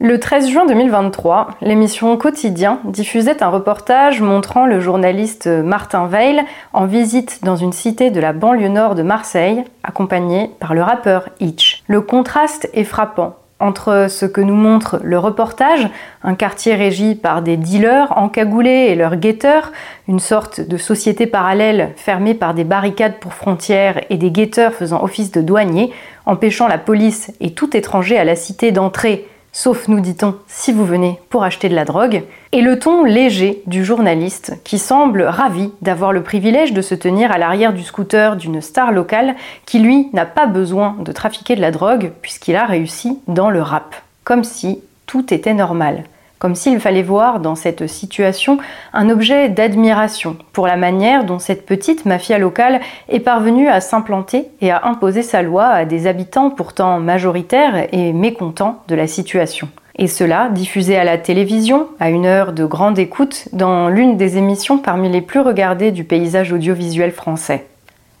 Le 13 juin 2023, l'émission Quotidien diffusait un reportage montrant le journaliste Martin Veil en visite dans une cité de la banlieue nord de Marseille, accompagné par le rappeur Hitch. Le contraste est frappant entre ce que nous montre le reportage, un quartier régi par des dealers encagoulés et leurs guetteurs, une sorte de société parallèle fermée par des barricades pour frontières et des guetteurs faisant office de douaniers, empêchant la police et tout étranger à la cité d'entrer sauf nous dit-on si vous venez pour acheter de la drogue, et le ton léger du journaliste qui semble ravi d'avoir le privilège de se tenir à l'arrière du scooter d'une star locale qui lui n'a pas besoin de trafiquer de la drogue puisqu'il a réussi dans le rap, comme si tout était normal comme s'il fallait voir dans cette situation un objet d'admiration pour la manière dont cette petite mafia locale est parvenue à s'implanter et à imposer sa loi à des habitants pourtant majoritaires et mécontents de la situation. Et cela diffusé à la télévision, à une heure de grande écoute, dans l'une des émissions parmi les plus regardées du paysage audiovisuel français.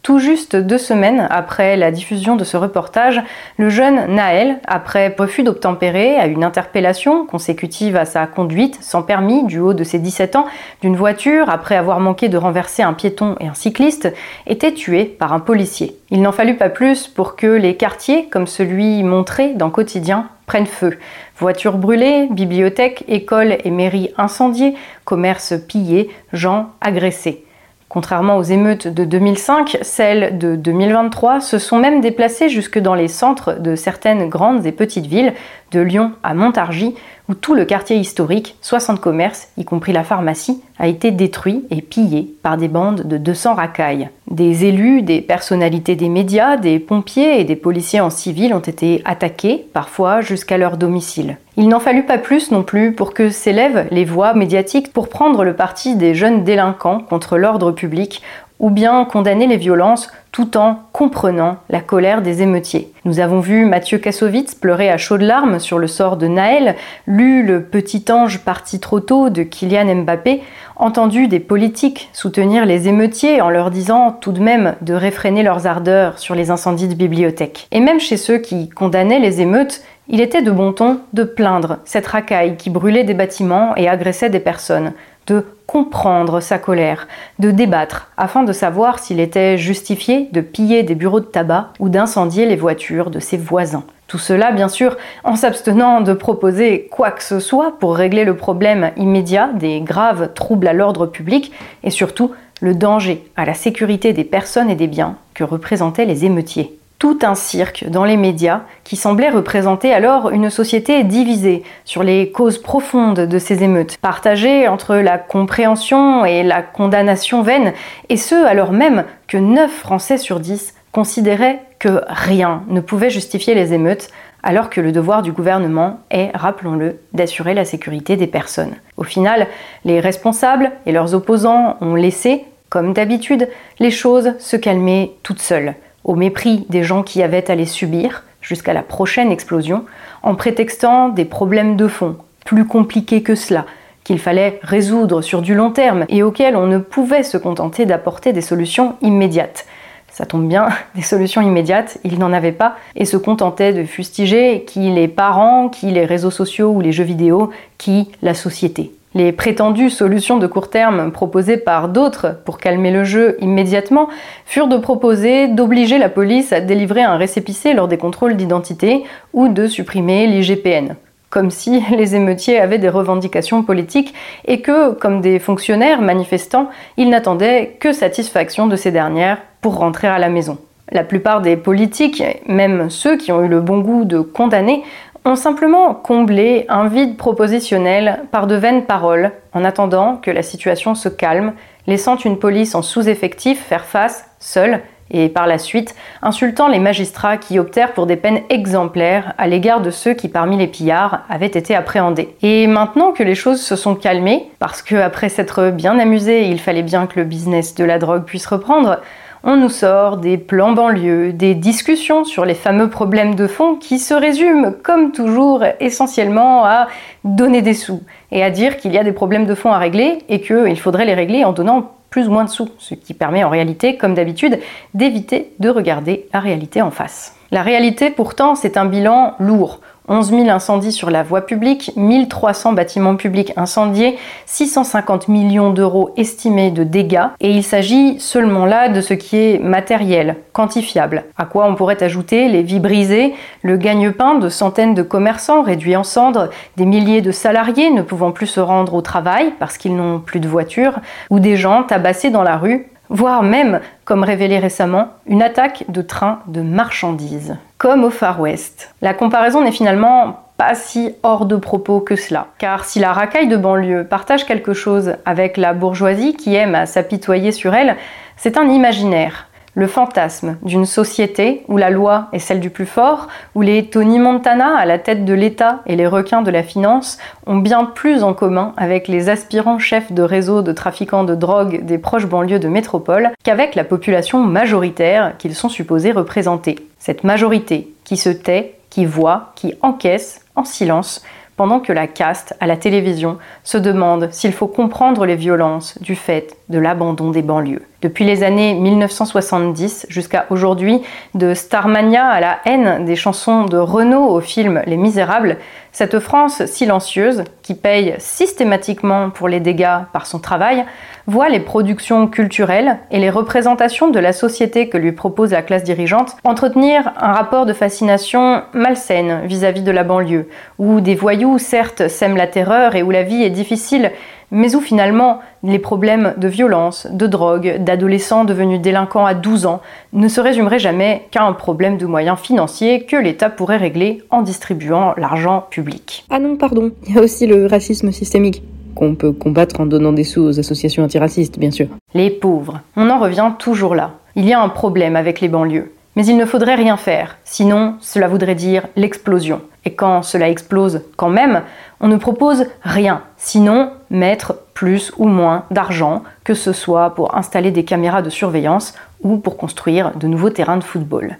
Tout juste deux semaines après la diffusion de ce reportage, le jeune Naël, après refus d'obtempérer à une interpellation consécutive à sa conduite sans permis du haut de ses 17 ans d'une voiture après avoir manqué de renverser un piéton et un cycliste, était tué par un policier. Il n'en fallut pas plus pour que les quartiers, comme celui montré dans Quotidien, prennent feu. Voitures brûlées, bibliothèques, écoles et mairies incendiées, commerces pillés, gens agressés. Contrairement aux émeutes de 2005, celles de 2023 se sont même déplacées jusque dans les centres de certaines grandes et petites villes, de Lyon à Montargis, où tout le quartier historique, 60 commerces, y compris la pharmacie, a été détruit et pillé par des bandes de 200 racailles. Des élus, des personnalités des médias, des pompiers et des policiers en civil ont été attaqués, parfois jusqu'à leur domicile. Il n'en fallut pas plus non plus pour que s'élèvent les voix médiatiques pour prendre le parti des jeunes délinquants contre l'ordre public ou bien condamner les violences tout en comprenant la colère des émeutiers. Nous avons vu Mathieu Kassovitz pleurer à chaudes larmes sur le sort de Naël, lu Le petit ange parti trop tôt de Kylian Mbappé, entendu des politiques soutenir les émeutiers en leur disant tout de même de réfréner leurs ardeurs sur les incendies de bibliothèques. Et même chez ceux qui condamnaient les émeutes, il était de bon ton de plaindre cette racaille qui brûlait des bâtiments et agressait des personnes, de comprendre sa colère, de débattre afin de savoir s'il était justifié de piller des bureaux de tabac ou d'incendier les voitures de ses voisins. Tout cela, bien sûr, en s'abstenant de proposer quoi que ce soit pour régler le problème immédiat des graves troubles à l'ordre public et surtout le danger à la sécurité des personnes et des biens que représentaient les émeutiers tout un cirque dans les médias qui semblait représenter alors une société divisée sur les causes profondes de ces émeutes, partagée entre la compréhension et la condamnation vaine, et ce alors même que 9 Français sur 10 considéraient que rien ne pouvait justifier les émeutes, alors que le devoir du gouvernement est, rappelons-le, d'assurer la sécurité des personnes. Au final, les responsables et leurs opposants ont laissé, comme d'habitude, les choses se calmer toutes seules au mépris des gens qui avaient à les subir jusqu'à la prochaine explosion, en prétextant des problèmes de fond, plus compliqués que cela, qu'il fallait résoudre sur du long terme et auxquels on ne pouvait se contenter d'apporter des solutions immédiates. Ça tombe bien, des solutions immédiates, il n'en avait pas et se contentait de fustiger qui les parents, qui les réseaux sociaux ou les jeux vidéo, qui la société. Les prétendues solutions de court terme proposées par d'autres pour calmer le jeu immédiatement furent de proposer d'obliger la police à délivrer un récépissé lors des contrôles d'identité ou de supprimer l'IGPN. Comme si les émeutiers avaient des revendications politiques et que, comme des fonctionnaires manifestants, ils n'attendaient que satisfaction de ces dernières pour rentrer à la maison. La plupart des politiques, même ceux qui ont eu le bon goût de condamner, ont simplement comblé un vide propositionnel par de vaines paroles en attendant que la situation se calme, laissant une police en sous-effectif faire face, seule, et par la suite insultant les magistrats qui optèrent pour des peines exemplaires à l'égard de ceux qui parmi les pillards avaient été appréhendés. Et maintenant que les choses se sont calmées, parce que après s'être bien amusé, il fallait bien que le business de la drogue puisse reprendre, on nous sort des plans banlieues, des discussions sur les fameux problèmes de fond qui se résument, comme toujours, essentiellement à donner des sous et à dire qu'il y a des problèmes de fond à régler et qu'il faudrait les régler en donnant plus ou moins de sous, ce qui permet en réalité, comme d'habitude, d'éviter de regarder la réalité en face. La réalité, pourtant, c'est un bilan lourd. 11 000 incendies sur la voie publique, 1300 bâtiments publics incendiés, 650 millions d'euros estimés de dégâts, et il s'agit seulement là de ce qui est matériel, quantifiable, à quoi on pourrait ajouter les vies brisées, le gagne-pain de centaines de commerçants réduits en cendres, des milliers de salariés ne pouvant plus se rendre au travail parce qu'ils n'ont plus de voiture, ou des gens tabassés dans la rue, voire même, comme révélé récemment, une attaque de train de marchandises, comme au Far West. La comparaison n'est finalement pas si hors de propos que cela. Car si la racaille de banlieue partage quelque chose avec la bourgeoisie qui aime à s'apitoyer sur elle, c'est un imaginaire, le fantasme d'une société où la loi est celle du plus fort, où les Tony Montana à la tête de l'État et les requins de la finance ont bien plus en commun avec les aspirants chefs de réseaux de trafiquants de drogue des proches banlieues de métropole qu'avec la population majoritaire qu'ils sont supposés représenter. Cette majorité qui se tait, qui voit, qui encaisse en silence pendant que la caste à la télévision se demande s'il faut comprendre les violences du fait de l'abandon des banlieues. Depuis les années 1970 jusqu'à aujourd'hui, de Starmania à la haine des chansons de Renault au film Les Misérables, cette France silencieuse, qui paye systématiquement pour les dégâts par son travail, voit les productions culturelles et les représentations de la société que lui propose la classe dirigeante entretenir un rapport de fascination malsaine vis-à-vis de la banlieue, où des voyous certes sèment la terreur et où la vie est difficile, mais où finalement les problèmes de violence, de drogue, d'adolescents devenus délinquants à 12 ans ne se résumeraient jamais qu'à un problème de moyens financiers que l'État pourrait régler en distribuant l'argent public. Ah non, pardon, il y a aussi le racisme systémique qu'on peut combattre en donnant des sous aux associations antiracistes, bien sûr. Les pauvres, on en revient toujours là. Il y a un problème avec les banlieues. Mais il ne faudrait rien faire, sinon cela voudrait dire l'explosion. Et quand cela explose quand même, on ne propose rien, sinon mettre plus ou moins d'argent, que ce soit pour installer des caméras de surveillance ou pour construire de nouveaux terrains de football.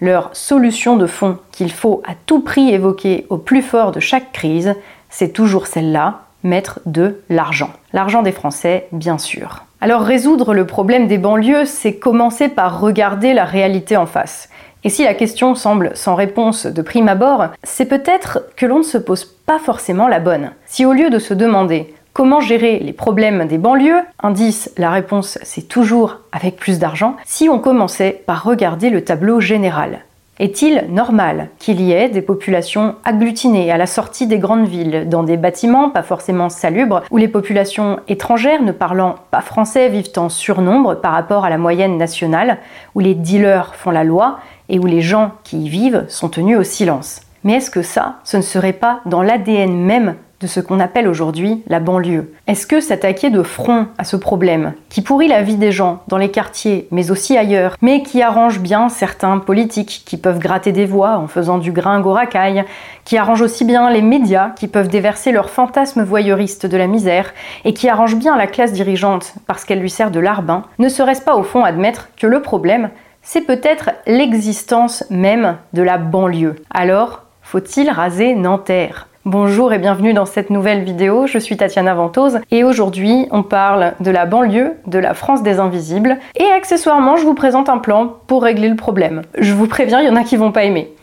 Leur solution de fond qu'il faut à tout prix évoquer au plus fort de chaque crise, c'est toujours celle-là, mettre de l'argent. L'argent des Français, bien sûr. Alors résoudre le problème des banlieues, c'est commencer par regarder la réalité en face. Et si la question semble sans réponse de prime abord, c'est peut-être que l'on ne se pose pas forcément la bonne. Si au lieu de se demander comment gérer les problèmes des banlieues, indice, la réponse c'est toujours avec plus d'argent, si on commençait par regarder le tableau général. Est-il normal qu'il y ait des populations agglutinées à la sortie des grandes villes, dans des bâtiments pas forcément salubres, où les populations étrangères ne parlant pas français vivent en surnombre par rapport à la moyenne nationale, où les dealers font la loi et où les gens qui y vivent sont tenus au silence? Mais est-ce que ça, ce ne serait pas dans l'ADN même de ce qu'on appelle aujourd'hui la banlieue Est-ce que s'attaquer de front à ce problème, qui pourrit la vie des gens dans les quartiers, mais aussi ailleurs, mais qui arrange bien certains politiques qui peuvent gratter des voix en faisant du gringo racaille, qui arrange aussi bien les médias qui peuvent déverser leurs fantasmes voyeuristes de la misère, et qui arrange bien la classe dirigeante parce qu'elle lui sert de larbin, ne serait-ce pas au fond admettre que le problème, c'est peut-être l'existence même de la banlieue. Alors, faut-il raser Nanterre? Bonjour et bienvenue dans cette nouvelle vidéo, je suis Tatiana Ventose et aujourd'hui on parle de la banlieue, de la France des invisibles et accessoirement je vous présente un plan pour régler le problème. Je vous préviens, il y en a qui vont pas aimer.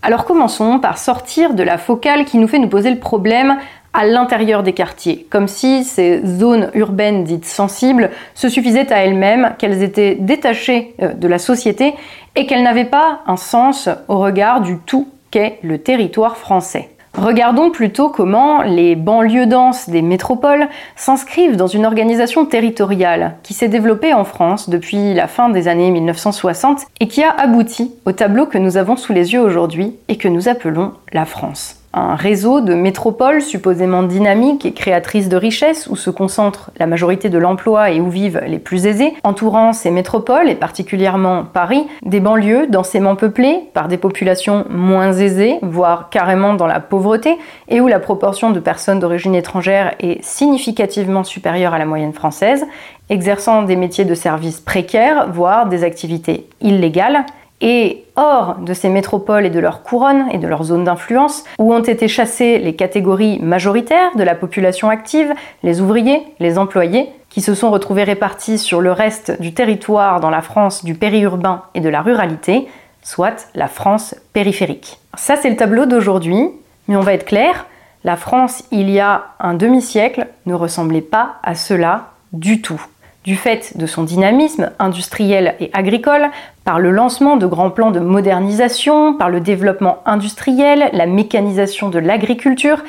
Alors commençons par sortir de la focale qui nous fait nous poser le problème à l'intérieur des quartiers, comme si ces zones urbaines dites sensibles se suffisaient à elles-mêmes, qu'elles étaient détachées euh, de la société et qu'elles n'avaient pas un sens au regard du tout qu'est le territoire français. Regardons plutôt comment les banlieues denses des métropoles s'inscrivent dans une organisation territoriale qui s'est développée en France depuis la fin des années 1960 et qui a abouti au tableau que nous avons sous les yeux aujourd'hui et que nous appelons la France un réseau de métropoles supposément dynamiques et créatrices de richesses où se concentre la majorité de l'emploi et où vivent les plus aisés, entourant ces métropoles et particulièrement Paris, des banlieues densément peuplées par des populations moins aisées, voire carrément dans la pauvreté, et où la proportion de personnes d'origine étrangère est significativement supérieure à la moyenne française, exerçant des métiers de services précaires, voire des activités illégales, et hors de ces métropoles et de leurs couronnes et de leurs zones d'influence, où ont été chassées les catégories majoritaires de la population active, les ouvriers, les employés, qui se sont retrouvés répartis sur le reste du territoire dans la France du périurbain et de la ruralité, soit la France périphérique. Ça, c'est le tableau d'aujourd'hui, mais on va être clair, la France, il y a un demi-siècle, ne ressemblait pas à cela du tout. Du fait de son dynamisme industriel et agricole, par le lancement de grands plans de modernisation, par le développement industriel, la mécanisation de l'agriculture,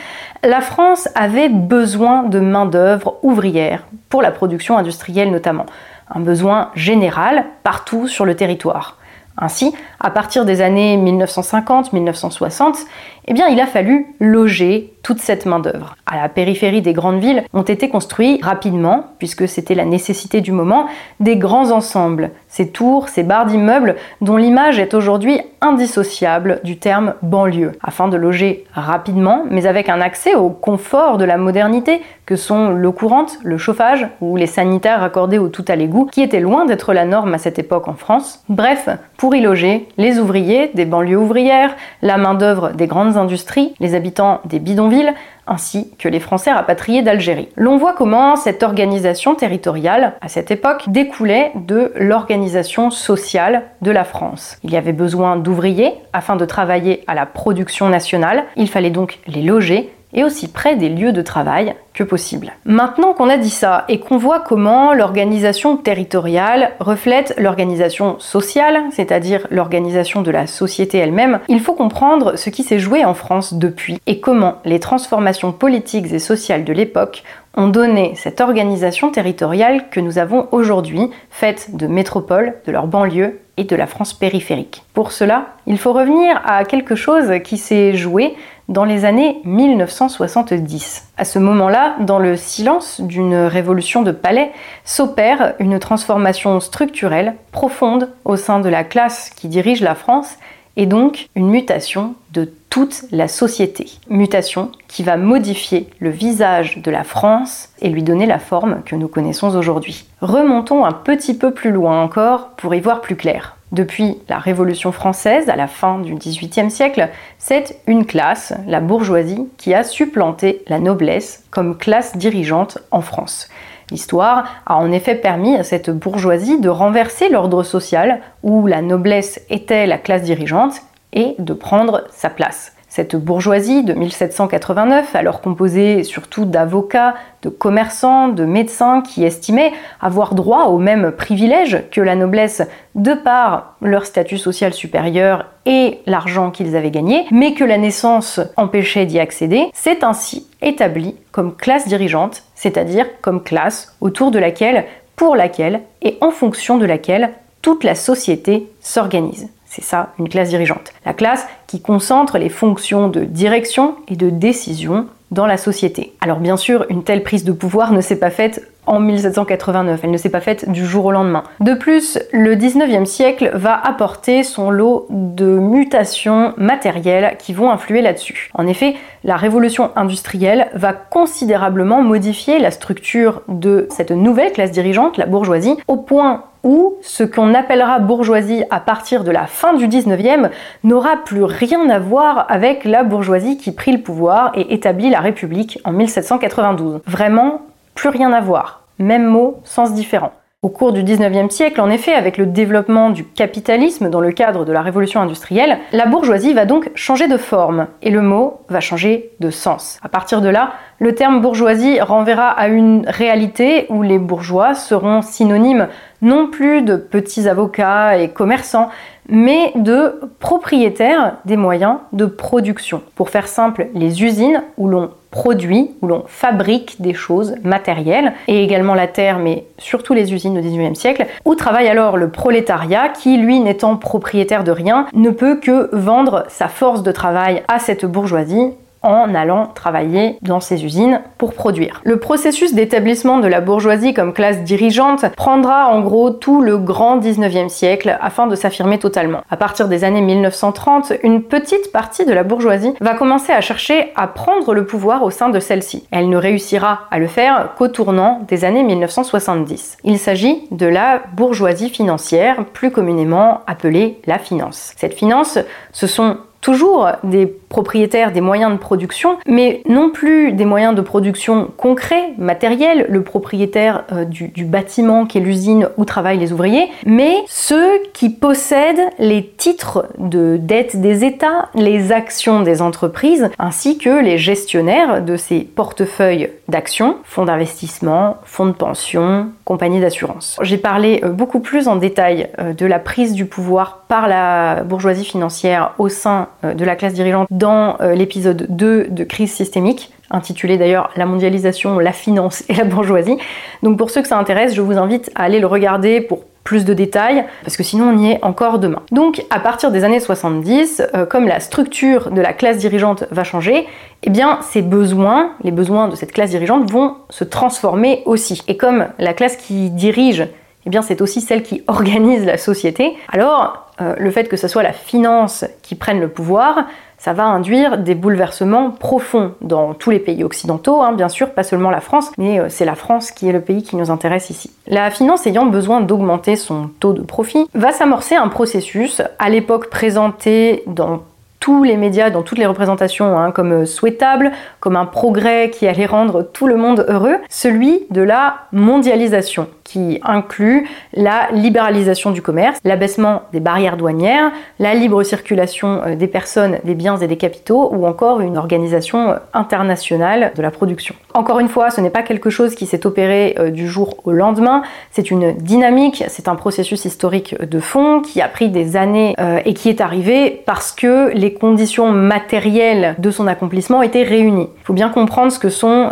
la France avait besoin de main-d'œuvre ouvrière, pour la production industrielle notamment. Un besoin général partout sur le territoire. Ainsi, à partir des années 1950-1960, eh il a fallu loger toute cette main-d'œuvre. À la périphérie des grandes villes ont été construits rapidement, puisque c'était la nécessité du moment, des grands ensembles, ces tours, ces barres d'immeubles dont l'image est aujourd'hui indissociable du terme banlieue, afin de loger rapidement, mais avec un accès au confort de la modernité que sont l'eau courante, le chauffage ou les sanitaires raccordés au tout à l'égout, qui étaient loin d'être la norme à cette époque en France. Bref, pour y loger, les ouvriers des banlieues ouvrières, la main-d'œuvre des grandes industries, les habitants des bidonvilles, ainsi que les Français rapatriés d'Algérie. L'on voit comment cette organisation territoriale, à cette époque, découlait de l'organisation sociale de la France. Il y avait besoin d'ouvriers afin de travailler à la production nationale, il fallait donc les loger et aussi près des lieux de travail que possible. Maintenant qu'on a dit ça et qu'on voit comment l'organisation territoriale reflète l'organisation sociale, c'est-à-dire l'organisation de la société elle-même, il faut comprendre ce qui s'est joué en France depuis et comment les transformations politiques et sociales de l'époque ont donné cette organisation territoriale que nous avons aujourd'hui, faite de métropoles, de leurs banlieues et de la France périphérique. Pour cela, il faut revenir à quelque chose qui s'est joué dans les années 1970. À ce moment-là, dans le silence d'une révolution de palais, s'opère une transformation structurelle profonde au sein de la classe qui dirige la France et donc une mutation de toute la société. Mutation qui va modifier le visage de la France et lui donner la forme que nous connaissons aujourd'hui. Remontons un petit peu plus loin encore pour y voir plus clair. Depuis la Révolution française, à la fin du XVIIIe siècle, c'est une classe, la bourgeoisie, qui a supplanté la noblesse comme classe dirigeante en France. L'histoire a en effet permis à cette bourgeoisie de renverser l'ordre social où la noblesse était la classe dirigeante et de prendre sa place. Cette bourgeoisie de 1789, alors composée surtout d'avocats, de commerçants, de médecins qui estimaient avoir droit aux mêmes privilèges que la noblesse de par leur statut social supérieur et l'argent qu'ils avaient gagné, mais que la naissance empêchait d'y accéder, s'est ainsi établie comme classe dirigeante, c'est-à-dire comme classe autour de laquelle, pour laquelle et en fonction de laquelle toute la société s'organise. C'est ça, une classe dirigeante. La classe qui concentre les fonctions de direction et de décision dans la société. Alors bien sûr, une telle prise de pouvoir ne s'est pas faite en 1789, elle ne s'est pas faite du jour au lendemain. De plus, le 19e siècle va apporter son lot de mutations matérielles qui vont influer là-dessus. En effet, la révolution industrielle va considérablement modifier la structure de cette nouvelle classe dirigeante, la bourgeoisie, au point où ce qu'on appellera bourgeoisie à partir de la fin du 19e n'aura plus rien à voir avec la bourgeoisie qui prit le pouvoir et établit la République en 1792. Vraiment, plus rien à voir. Même mot, sens différent. Au cours du 19e siècle, en effet, avec le développement du capitalisme dans le cadre de la révolution industrielle, la bourgeoisie va donc changer de forme et le mot va changer de sens. À partir de là, le terme bourgeoisie renverra à une réalité où les bourgeois seront synonymes non plus de petits avocats et commerçants, mais de propriétaires des moyens de production. Pour faire simple, les usines où l'on produit, où l'on fabrique des choses matérielles, et également la terre, mais surtout les usines au XIXe siècle, où travaille alors le prolétariat qui, lui, n'étant propriétaire de rien, ne peut que vendre sa force de travail à cette bourgeoisie en allant travailler dans ces usines pour produire. Le processus d'établissement de la bourgeoisie comme classe dirigeante prendra en gros tout le grand 19e siècle afin de s'affirmer totalement. À partir des années 1930, une petite partie de la bourgeoisie va commencer à chercher à prendre le pouvoir au sein de celle-ci. Elle ne réussira à le faire qu'au tournant des années 1970. Il s'agit de la bourgeoisie financière, plus communément appelée la finance. Cette finance, ce sont toujours des propriétaire des moyens de production, mais non plus des moyens de production concrets, matériels, le propriétaire euh, du, du bâtiment qui est l'usine où travaillent les ouvriers, mais ceux qui possèdent les titres de dette des États, les actions des entreprises, ainsi que les gestionnaires de ces portefeuilles d'actions, fonds d'investissement, fonds de pension, compagnies d'assurance. J'ai parlé euh, beaucoup plus en détail euh, de la prise du pouvoir par la bourgeoisie financière au sein de la classe dirigeante dans l'épisode 2 de Crise systémique intitulé d'ailleurs La mondialisation, la finance et la bourgeoisie. Donc pour ceux que ça intéresse, je vous invite à aller le regarder pour plus de détails, parce que sinon on y est encore demain. Donc à partir des années 70, euh, comme la structure de la classe dirigeante va changer, eh bien ces besoins, les besoins de cette classe dirigeante vont se transformer aussi. Et comme la classe qui dirige, eh bien c'est aussi celle qui organise la société, alors euh, le fait que ce soit la finance qui prenne le pouvoir, ça va induire des bouleversements profonds dans tous les pays occidentaux, hein, bien sûr, pas seulement la France, mais euh, c'est la France qui est le pays qui nous intéresse ici. La finance ayant besoin d'augmenter son taux de profit, va s'amorcer un processus, à l'époque présenté dans tous les médias, dans toutes les représentations, hein, comme euh, souhaitable, comme un progrès qui allait rendre tout le monde heureux, celui de la mondialisation qui inclut la libéralisation du commerce, l'abaissement des barrières douanières, la libre circulation euh, des personnes, des biens et des capitaux, ou encore une organisation euh, internationale de la production. Encore une fois, ce n'est pas quelque chose qui s'est opéré euh, du jour au lendemain, c'est une dynamique, c'est un processus historique de fond qui a pris des années et qui est arrivé parce que les conditions matérielles de son accomplissement étaient réunies. Il faut bien comprendre ce que sont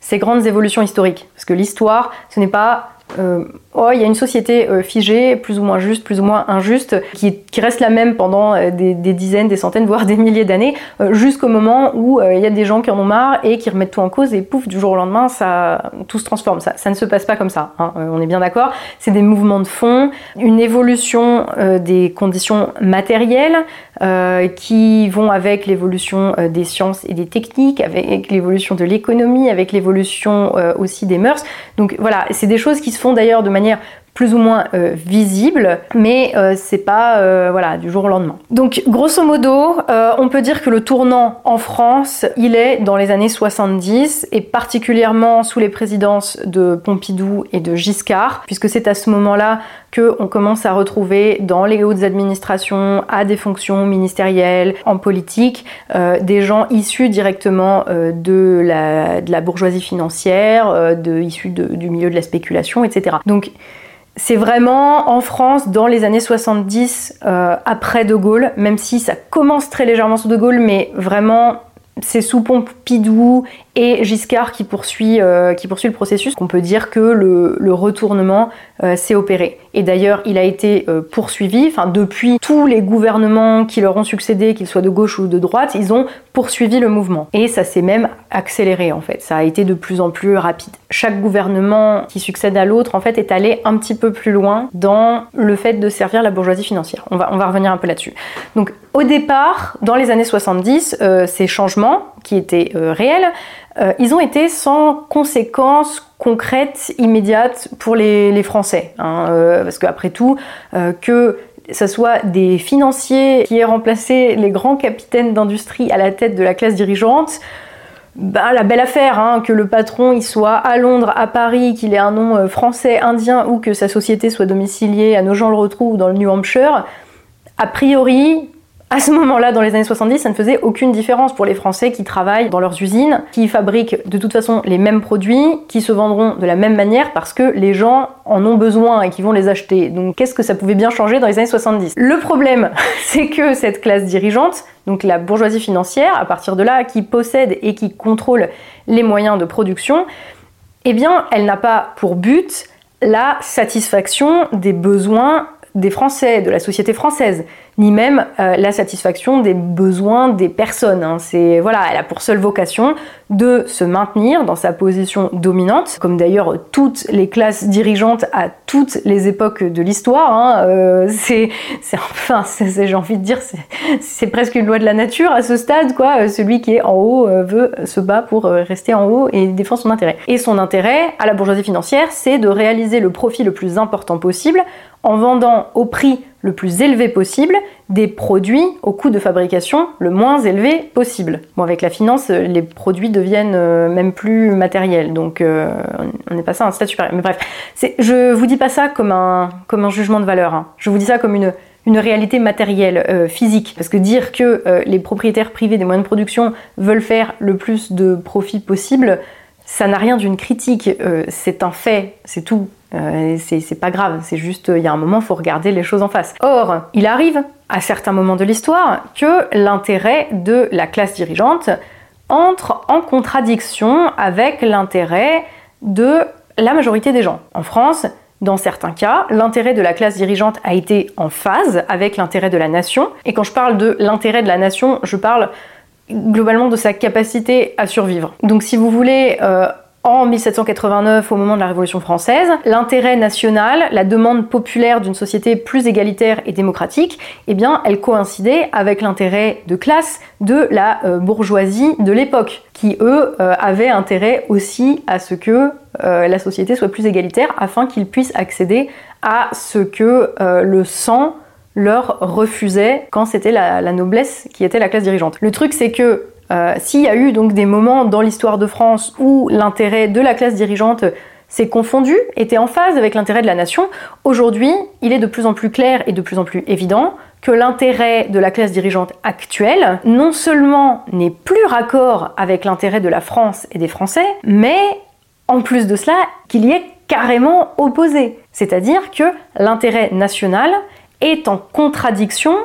ces grandes évolutions historiques, parce que l'histoire, ce n'est pas Um. Oh, il y a une société euh, figée, plus ou moins juste, plus ou moins injuste, qui, reste la même pendant euh, des, dizaines, des centaines, voire des milliers d'années, jusqu'au moment où il y a des gens qui en ont marre et qui remettent tout en cause et pouf, du jour au lendemain, ça, tout se transforme. Ça, ne se passe pas comme ça, hein, on est bien d'accord. C'est des mouvements de fond, une évolution des conditions matérielles qui vont avec l'évolution des sciences et des techniques, avec l'évolution de l'économie, avec l'évolution aussi des mœurs. Donc voilà, c'est des choses qui font d'ailleurs de manière manière plus ou moins euh, visible, mais euh, c'est pas euh, voilà du jour au lendemain. Donc grosso modo, on peut dire que le tournant en France, il est dans les années 70 et particulièrement sous les présidences de Pompidou et de Giscard, puisque c'est à ce moment-là que on commence à retrouver dans les hautes administrations, à des fonctions ministérielles, en politique, des gens issus directement de la, bourgeoisie financière, de, issus du milieu de la spéculation, etc. Donc c'est vraiment en France dans les années 70 euh, après De Gaulle, même si ça commence très légèrement sous De Gaulle, mais vraiment c'est sous Pompidou et Giscard qui poursuit, euh, le processus, qu'on peut dire que le, retournement euh, s'est opéré. Et d'ailleurs, il a été euh, poursuivi, enfin depuis tous les gouvernements qui leur ont succédé, qu'ils soient de gauche ou de droite, ils ont poursuivi le mouvement. Et ça s'est même accéléré en fait, ça a été de plus en plus rapide. Chaque gouvernement qui succède à l'autre en fait est allé un petit peu plus loin dans le fait de servir la bourgeoisie financière. On va, on va revenir un peu là-dessus. Donc au départ, dans les années 70, ces changements qui étaient réels, euh, ils ont été sans conséquences concrètes, immédiates pour les, Français. Hein, euh, parce qu'après tout, euh, que ce soit des financiers qui aient remplacé les grands capitaines d'industrie à la tête de la classe dirigeante, bah, la belle affaire, hein, que le patron il soit à Londres, à Paris, qu'il ait un nom français, indien ou que sa société soit domiciliée à Nogent-le-Rotrou ou dans le New Hampshire, a priori, à ce moment-là, dans les années 70, ça ne faisait aucune différence pour les Français qui travaillent dans leurs usines, qui fabriquent de toute façon les mêmes produits, qui se vendront de la même manière parce que les gens en ont besoin et qui vont les acheter. Donc qu'est-ce que ça pouvait bien changer dans les années 70 Le problème, c'est que cette classe dirigeante, donc la bourgeoisie financière, à partir de là, qui possède et qui contrôle les moyens de production, eh bien, elle n'a pas pour but la satisfaction des besoins des Français, de la société française ni même euh, la satisfaction des besoins des personnes. Hein. C'est voilà, elle a pour seule vocation de se maintenir dans sa position dominante, comme d'ailleurs toutes les classes dirigeantes à toutes les époques de l'histoire. Hein. Euh, c'est, enfin, j'ai envie de dire, c'est presque une loi de la nature à ce stade, quoi. Euh, celui qui est en haut veut se bat pour rester en haut et défendre son intérêt. Et son intérêt à la bourgeoisie financière, c'est de réaliser le profit le plus important possible en vendant au prix le plus élevé possible des produits au coût de fabrication le moins élevé possible. Bon, avec la finance, les produits deviennent euh, même plus matériels, donc euh, on n'est pas ça un stade supérieur. Mais bref, je vous dis pas ça comme un, jugement de valeur, hein. je vous dis ça comme une, réalité matérielle, euh, physique. Parce que dire que les propriétaires privés des moyens de production veulent faire le plus de profit possible, ça n'a rien d'une critique, c'est un fait, c'est tout. Euh, c'est pas grave, c'est juste, il y a un moment, il faut regarder les choses en face. Or, il arrive, à certains moments de l'histoire, que l'intérêt de la classe dirigeante entre en contradiction avec l'intérêt de la majorité des gens. En France, dans certains cas, l'intérêt de la classe dirigeante a été en phase avec l'intérêt de la nation. Et quand je parle de l'intérêt de la nation, je parle globalement de sa capacité à survivre. Donc si vous voulez, euh, en 1789, au moment de la Révolution française, l'intérêt national, la demande populaire d'une société plus égalitaire et démocratique, eh bien, elle coïncidait avec l'intérêt de classe de la euh, bourgeoisie de l'époque, qui eux euh, avaient intérêt aussi à ce que la société soit plus égalitaire, afin qu'ils puissent accéder à ce que le sang leur refusait quand c'était la, noblesse qui était la classe dirigeante. Le truc, c'est que euh, s'il y a eu donc des moments dans l'histoire de France où l'intérêt de la classe dirigeante s'est confondu, était en phase avec l'intérêt de la nation, aujourd'hui, il est de plus en plus clair et de plus en plus évident que l'intérêt de la classe dirigeante actuelle non seulement n'est plus raccord avec l'intérêt de la France et des Français, mais en plus de cela, qu'il y est carrément opposé. C'est-à-dire que l'intérêt national est en contradiction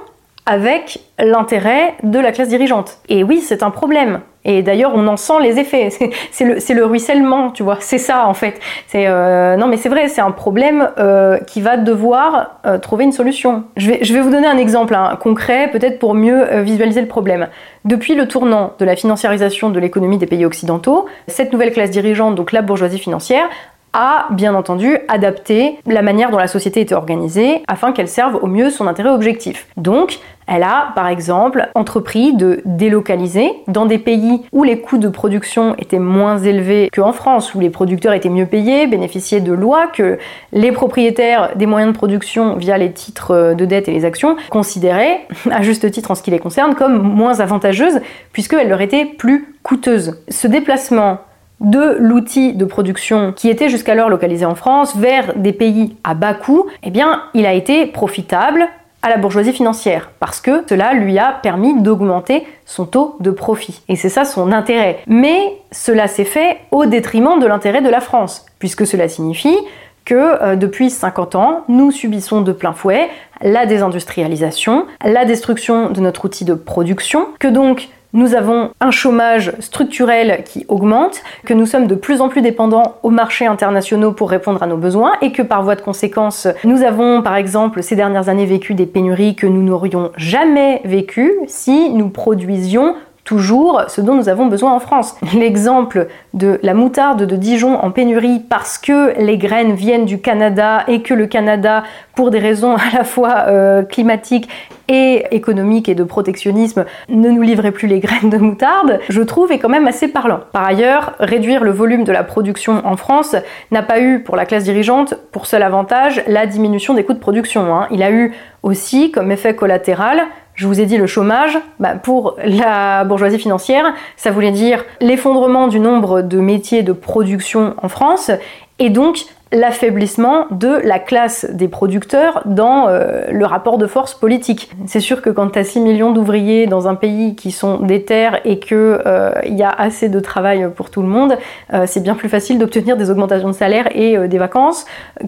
avec l'intérêt de la classe dirigeante. Et oui, c'est un problème. Et d'ailleurs, on en sent les effets. C'est le, le, ruissellement, tu vois. C'est ça, en fait. Euh, non, mais c'est vrai, c'est un problème euh, qui va devoir euh, trouver une solution. Je vais, je vais vous donner un exemple hein, concret, peut-être pour mieux visualiser le problème. Depuis le tournant de la financiarisation de l'économie des pays occidentaux, cette nouvelle classe dirigeante, donc la bourgeoisie financière, a bien entendu adapté la manière dont la société était organisée afin qu'elle serve au mieux son intérêt objectif. Donc, elle a, par exemple, entrepris de délocaliser dans des pays où les coûts de production étaient moins élevés qu'en France, où les producteurs étaient mieux payés, bénéficiaient de lois que les propriétaires des moyens de production, via les titres de dette et les actions, considéraient, à juste titre en ce qui les concerne, comme moins avantageuses, puisqu'elles leur étaient plus coûteuses. Ce déplacement de l'outil de production qui était jusqu'alors localisé en France vers des pays à bas coût, eh bien, il a été profitable à la bourgeoisie financière parce que cela lui a permis d'augmenter son taux de profit. Et c'est ça son intérêt. Mais cela s'est fait au détriment de l'intérêt de la France, puisque cela signifie que euh, depuis 50 ans, nous subissons de plein fouet la désindustrialisation, la destruction de notre outil de production, que donc nous avons un chômage structurel qui augmente, que nous sommes de plus en plus dépendants aux marchés internationaux pour répondre à nos besoins et que par voie de conséquence, nous avons par exemple ces dernières années vécu des pénuries que nous n'aurions jamais vécues si nous produisions toujours ce dont nous avons besoin en France. L'exemple de la moutarde de Dijon en pénurie parce que les graines viennent du Canada et que le Canada, pour des raisons à la fois euh, climatiques et économiques et de protectionnisme, ne nous livrait plus les graines de moutarde, je trouve est quand même assez parlant. Par ailleurs, réduire le volume de la production en France n'a pas eu pour la classe dirigeante pour seul avantage la diminution des coûts de production. Hein. Il a eu aussi comme effet collatéral je vous ai dit le chômage, bah, pour la bourgeoisie financière, ça voulait dire l'effondrement du nombre de métiers de production en France et donc l'affaiblissement de la classe des producteurs dans euh, le rapport de force politique. C'est sûr que quand tu as 6 millions d'ouvriers dans un pays qui sont des terres et qu'il euh, y a assez de travail pour tout le monde, euh, c'est bien plus facile d'obtenir des augmentations de salaire et des vacances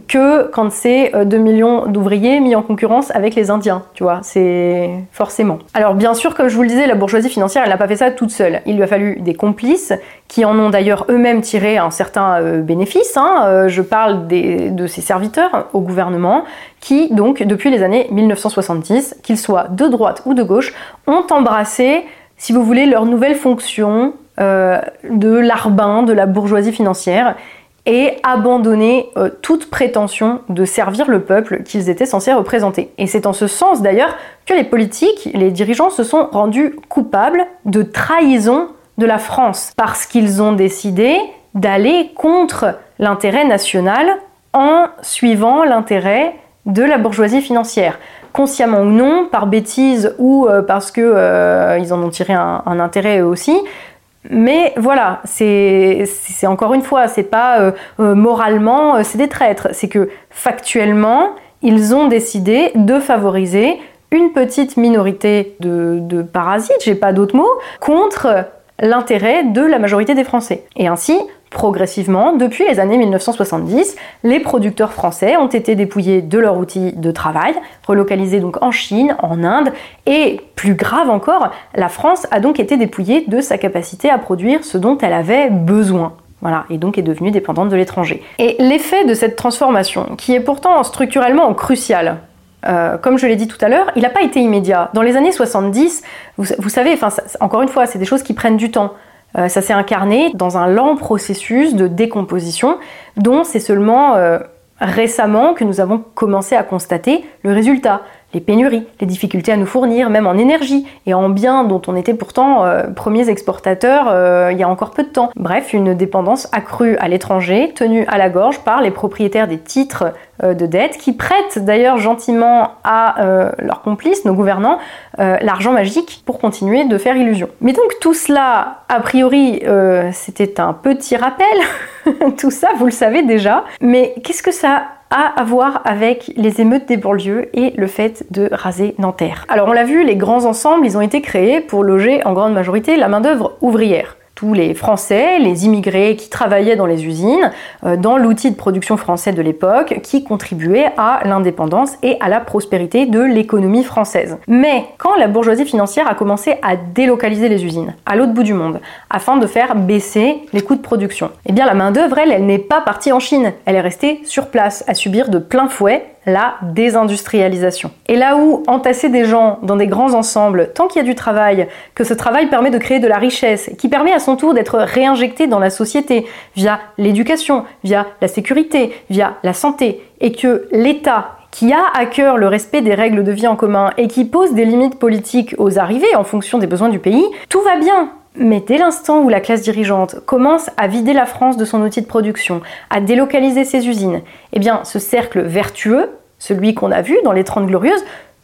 que quand c'est 2 millions d'ouvriers mis en concurrence avec les Indiens, tu vois, c'est forcément. Alors bien sûr, comme je vous le disais, la bourgeoisie financière, elle n'a pas fait ça toute seule. Il lui a fallu des complices qui en ont d'ailleurs eux-mêmes tiré un certain bénéfice. Hein. je parle de ses serviteurs au gouvernement qui, donc, depuis les années 1970, qu'ils soient de droite ou de gauche, ont embrassé, si vous voulez, leur nouvelle fonction euh, de l'arbin de la bourgeoisie financière et abandonné euh, toute prétention de servir le peuple qu'ils étaient censés représenter. Et c'est en ce sens d'ailleurs que les politiques, les dirigeants se sont rendus coupables de trahison de la France, parce qu'ils ont décidé d'aller contre l'intérêt national en suivant l'intérêt de la bourgeoisie financière. consciemment ou non, par bêtise ou parce que ils en ont tiré un, intérêt eux aussi. Mais voilà, c'est encore une fois, c'est pas moralement, c'est des traîtres. C'est que factuellement, ils ont décidé de favoriser une petite minorité de, de parasites, j'ai pas d'autres mots, contre l'intérêt de la majorité des Français. Et ainsi, progressivement, depuis les années 1970, les producteurs français ont été dépouillés de leurs outils de travail, relocalisés donc en Chine, en Inde, et plus grave encore, la France a donc été dépouillée de sa capacité à produire ce dont elle avait besoin. Voilà, et donc est devenue dépendante de l'étranger. Et l'effet de cette transformation, qui est pourtant structurellement crucial, euh, comme je l'ai dit tout à l'heure, il n'a pas été immédiat. Dans les années 70, vous, savez, encore une fois, c'est des choses qui prennent du temps. Euh, ça s'est incarné dans un lent processus de décomposition dont c'est seulement euh, récemment que nous avons commencé à constater le résultat les pénuries, les difficultés à nous fournir, même en énergie et en biens dont on était pourtant euh, premiers exportateurs euh, il y a encore peu de temps. Bref, une dépendance accrue à l'étranger, tenue à la gorge par les propriétaires des titres euh, de dette, qui prêtent d'ailleurs gentiment à leurs complices, nos gouvernants, l'argent magique pour continuer de faire illusion. Mais donc tout cela, a priori, c'était un petit rappel, tout ça, vous le savez déjà, mais qu'est-ce que ça à voir avec les émeutes des banlieues et le fait de raser Nanterre. Alors on l'a vu, les grands ensembles, ils ont été créés pour loger en grande majorité la main-d'œuvre ouvrière tous les Français, les immigrés qui travaillaient dans les usines, euh, dans l'outil de production français de l'époque, qui contribuaient à l'indépendance et à la prospérité de l'économie française. Mais quand la bourgeoisie financière a commencé à délocaliser les usines à l'autre bout du monde, afin de faire baisser les coûts de production, eh bien la main-d'œuvre, elle, elle n'est pas partie en Chine, elle est restée sur place, à subir de plein fouet la désindustrialisation. Et là où entasser des gens dans des grands ensembles, tant qu'il y a du travail, que ce travail permet de créer de la richesse, qui permet à son tour d'être réinjecté dans la société via l'éducation, via la sécurité, via la santé, et que l'État qui a à cœur le respect des règles de vie en commun et qui pose des limites politiques aux arrivées en fonction des besoins du pays, tout va bien. Mais dès l'instant où la classe dirigeante commence à vider la France de son outil de production, à délocaliser ses usines, eh bien ce cercle vertueux, celui qu'on a vu dans les Trente Glorieuses,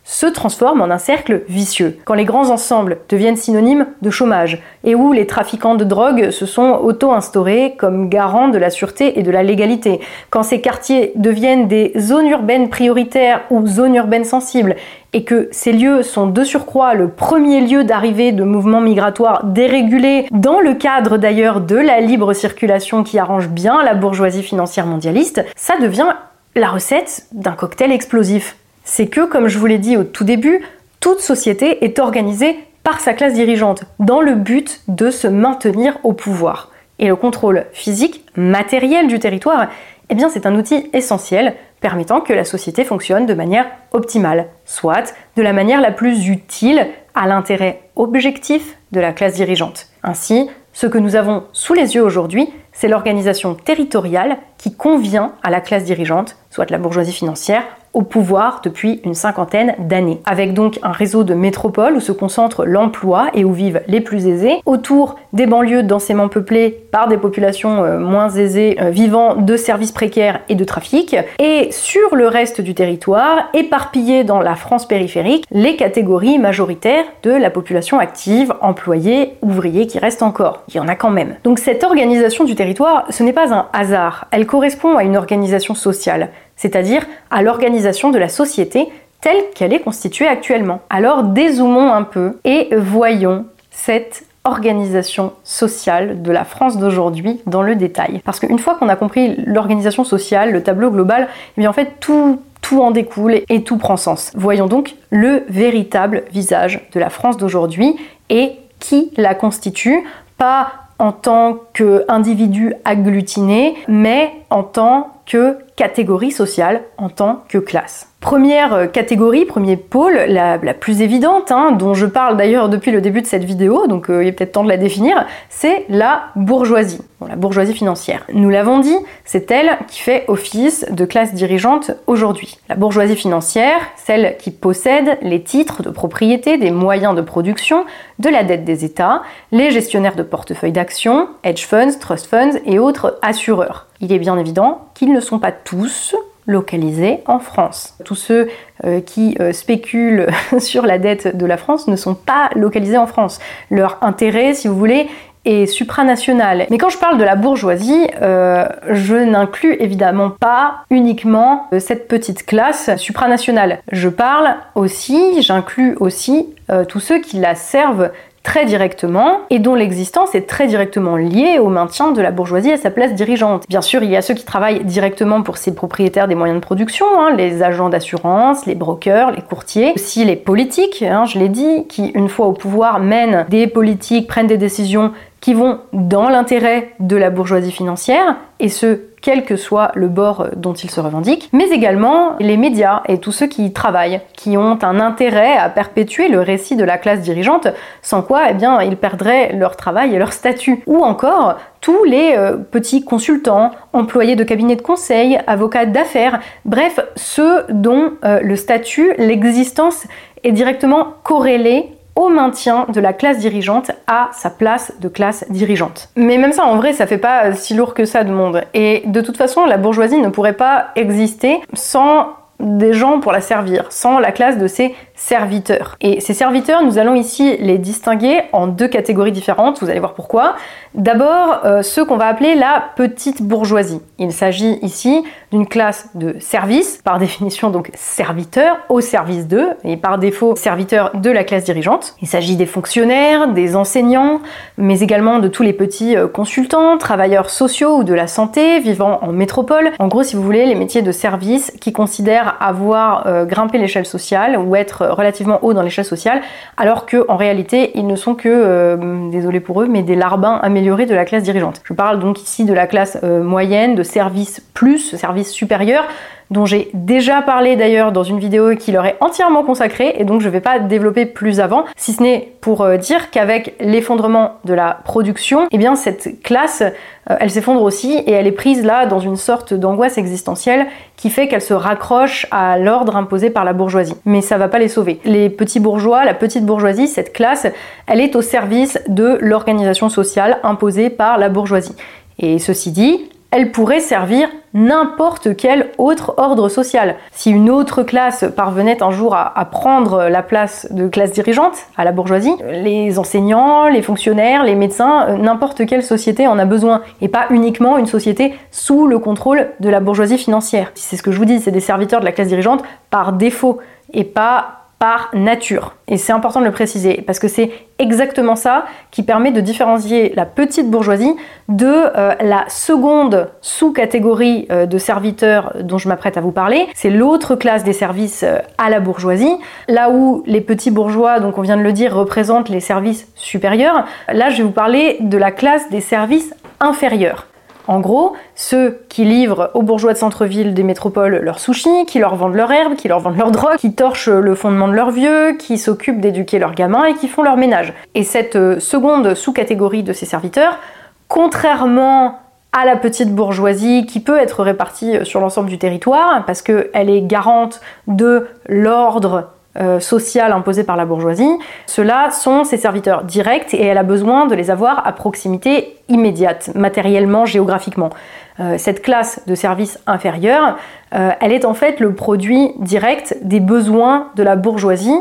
se transforme en un cercle vicieux. Quand les grands ensembles deviennent synonymes de chômage et où les trafiquants de drogue se sont auto-instaurés comme garants de la sûreté et de la légalité, quand ces quartiers deviennent des zones urbaines prioritaires ou zones urbaines sensibles et que ces lieux sont de surcroît le premier lieu d'arrivée de mouvements migratoires dérégulés dans le cadre d'ailleurs de la libre circulation qui arrange bien la bourgeoisie financière mondialiste, ça devient la recette d'un cocktail explosif c'est que, comme je vous l'ai dit au tout début, toute société est organisée par sa classe dirigeante, dans le but de se maintenir au pouvoir. Et le contrôle physique, matériel du territoire, eh c'est un outil essentiel permettant que la société fonctionne de manière optimale, soit de la manière la plus utile à l'intérêt objectif de la classe dirigeante. Ainsi, ce que nous avons sous les yeux aujourd'hui, c'est l'organisation territoriale qui convient à la classe dirigeante, soit la bourgeoisie financière, au pouvoir depuis une cinquantaine d'années. Avec donc un réseau de métropoles où se concentre l'emploi et où vivent les plus aisés, autour des banlieues densément peuplées par des populations euh, moins aisées euh, vivant de services précaires et de trafic, et sur le reste du territoire, éparpillées dans la France périphérique, les catégories majoritaires de la population active, employés, ouvriers qui restent encore. Il y en a quand même. Donc cette organisation du territoire, ce n'est pas un hasard, elle correspond à une organisation sociale c'est-à-dire à, l'organisation de la société telle qu'elle est constituée actuellement. Alors dézoomons un peu et voyons cette organisation sociale de la France d'aujourd'hui dans le détail. Parce qu'une fois qu'on a compris l'organisation sociale, le tableau global, eh bien en fait tout tout en découle et tout prend sens. Voyons donc le véritable visage de la France d'aujourd'hui et qui la constitue, pas en tant qu'individu agglutiné, mais en tant que catégorie sociale, en tant que classe. Première euh, catégorie, premier pôle, la, plus évidente, hein, dont je parle d'ailleurs depuis le début de cette vidéo, donc euh, il est peut-être temps de la définir, c'est la bourgeoisie, la bourgeoisie financière. Nous l'avons dit, c'est elle qui fait office de classe dirigeante aujourd'hui. La bourgeoisie financière, celle qui possède les titres de propriété des moyens de production, de la dette des États, les gestionnaires de portefeuilles d'actions, hedge funds, trust funds et autres assureurs. Il est bien évident qu'ils ne sont pas tous localisés en France. Tous ceux euh, qui euh, spéculent sur la dette de la France ne sont pas localisés en France. Leur intérêt, si vous voulez, est supranational. Mais quand je parle de la bourgeoisie, euh, je n'inclus évidemment pas uniquement cette petite classe supranationale. Je parle aussi, j'inclus aussi tous ceux qui la servent très directement et dont l'existence est très directement liée au maintien de la bourgeoisie à sa place dirigeante. Bien sûr, il y a ceux qui travaillent directement pour ces propriétaires des moyens de production, hein, les agents d'assurance, les brokers, les courtiers, aussi les politiques, hein, je l'ai dit, qui une fois au pouvoir mènent des politiques, prennent des décisions qui vont dans l'intérêt de la bourgeoisie financière, et ce, quel que soit le bord dont ils se revendiquent, mais également les médias et tous ceux qui y travaillent, qui ont un intérêt à perpétuer le récit de la classe dirigeante, sans quoi eh bien, ils perdraient leur travail et leur statut. Ou encore tous les euh, petits consultants, employés de cabinets de conseil, avocats d'affaires, bref, ceux dont euh, le statut, l'existence est directement corrélée au maintien de la classe dirigeante à sa place de classe dirigeante. Mais même ça, en vrai, ça fait pas euh, si lourd que ça de monde. Et de toute façon, la bourgeoisie ne pourrait pas exister sans des gens pour la servir, sans la classe de ses serviteurs. Et ces serviteurs, nous allons ici les distinguer en deux catégories différentes, vous allez voir pourquoi. D'abord, euh, ceux qu'on va appeler la petite bourgeoisie. Il s'agit ici d'une classe de service, par définition donc serviteurs au service d'eux, et par défaut serviteurs de la classe dirigeante. Il s'agit des fonctionnaires, des enseignants, mais également de tous les petits euh, consultants, travailleurs sociaux ou de la santé vivant en métropole. En gros, si vous voulez, les métiers de service qui considèrent avoir euh, grimpé l'échelle sociale ou être relativement haut dans l'échelle sociale, alors qu'en réalité, ils ne sont que, euh, désolé pour eux, mais des larbins améliorés de la classe dirigeante. Je parle donc ici de la classe euh, moyenne, de service plus, service supérieur, dont j'ai déjà parlé d'ailleurs dans une vidéo qui leur est entièrement consacrée et donc je ne vais pas développer plus avant, si ce n'est pour euh, dire qu'avec l'effondrement de la production, eh bien cette classe, euh, elle s'effondre aussi et elle est prise là dans une sorte d'angoisse existentielle qui fait qu'elle se raccroche à l'ordre imposé par la bourgeoisie. Mais ça va pas les sauver. Les petits bourgeois, la petite bourgeoisie, cette classe, elle est au service de l'organisation sociale imposée par la bourgeoisie. Et ceci dit, elle pourrait servir n'importe quel autre ordre social. Si une autre classe parvenait un jour à, prendre la place de classe dirigeante à la bourgeoisie, les enseignants, les fonctionnaires, les médecins, euh, n'importe quelle société en a besoin, et pas uniquement une société sous le contrôle de la bourgeoisie financière. C'est ce que je vous dis, c'est des serviteurs de la classe dirigeante par défaut, et pas par nature. Et c'est important de le préciser, parce que c'est exactement ça qui permet de différencier la petite bourgeoisie de euh, la seconde sous-catégorie euh, de serviteurs dont je m'apprête à vous parler. C'est l'autre classe des services euh, à la bourgeoisie. Là où les petits bourgeois, donc on vient de le dire, représentent les services supérieurs, là je vais vous parler de la classe des services inférieurs. En gros, ceux qui livrent aux bourgeois de centre-ville des métropoles leurs sushis, qui leur vendent leur herbe, qui leur vendent leur drogue, qui torchent le fondement de leurs vieux, qui s'occupent d'éduquer leurs gamins et qui font leur ménage. Et cette euh, seconde sous-catégorie de ces serviteurs, contrairement à la petite bourgeoisie qui peut être répartie euh, sur l'ensemble du territoire parce qu'elle est garante de l'ordre euh, social imposé par la bourgeoisie, ceux-là sont ses serviteurs directs et elle a besoin de les avoir à proximité immédiate, matériellement, géographiquement. Euh, cette classe de services inférieurs, euh, elle est en fait le produit direct des besoins de la bourgeoisie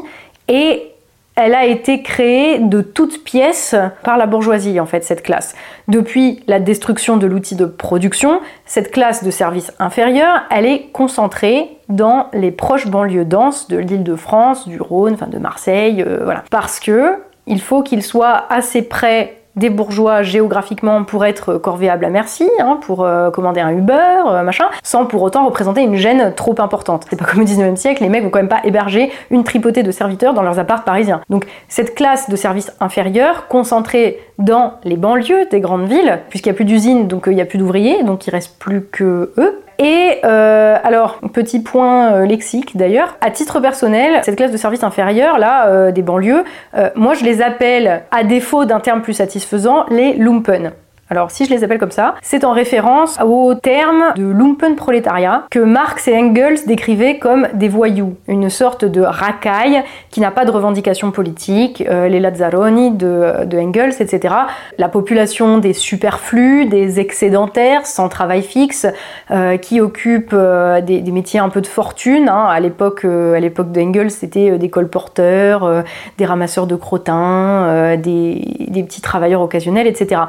et elle a été créée de toutes pièces par la bourgeoisie, en fait, cette classe. Depuis la destruction de l'outil de production, cette classe de services inférieurs, elle est concentrée dans les proches banlieues denses de l'île de France, du Rhône, enfin de Marseille, euh, voilà. Parce que il faut qu'il soit assez près des bourgeois géographiquement pour être corvéables à merci, hein, pour euh, commander un Uber, euh, machin, sans pour autant représenter une gêne trop importante. C'est pas comme au 19e siècle, les mecs vont quand même pas héberger une tripotée de serviteurs dans leurs apparts parisiens. Donc cette classe de services inférieurs, concentrée dans les banlieues des grandes villes, puisqu'il n'y a plus d'usines, donc euh, il n'y a plus d'ouvriers, donc il reste plus que eux, et euh, alors, petit point euh, lexique d'ailleurs, à titre personnel, cette classe de service inférieur, là, des banlieues, moi je les appelle, à défaut d'un terme plus satisfaisant, les lumpen. Alors si je les appelle comme ça, c'est en référence au terme de Lumpenprolétariat que Marx et Engels décrivaient comme des voyous, une sorte de racaille qui n'a pas de revendication politique, euh, les Lazzaroni de, Engels, etc. La population des superflus, des excédentaires, sans travail fixe, euh, qui occupent euh, des, métiers un peu de fortune. Hein. À l'époque, d'Engels, c'était des colporteurs, des ramasseurs de crottins, des, petits travailleurs occasionnels, etc.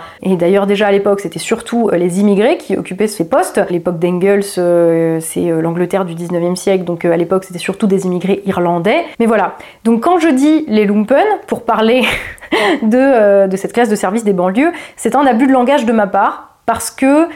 déjà à l'époque, c'était surtout euh, les immigrés qui occupaient ces postes. L'époque d'Engels, euh, c'est euh, l'Angleterre du 19e siècle, donc à l'époque, c'était surtout des immigrés irlandais. Mais voilà. Donc quand je dis les lumpen, pour parler de, de cette classe de service des banlieues, c'est un abus de langage de ma part, parce que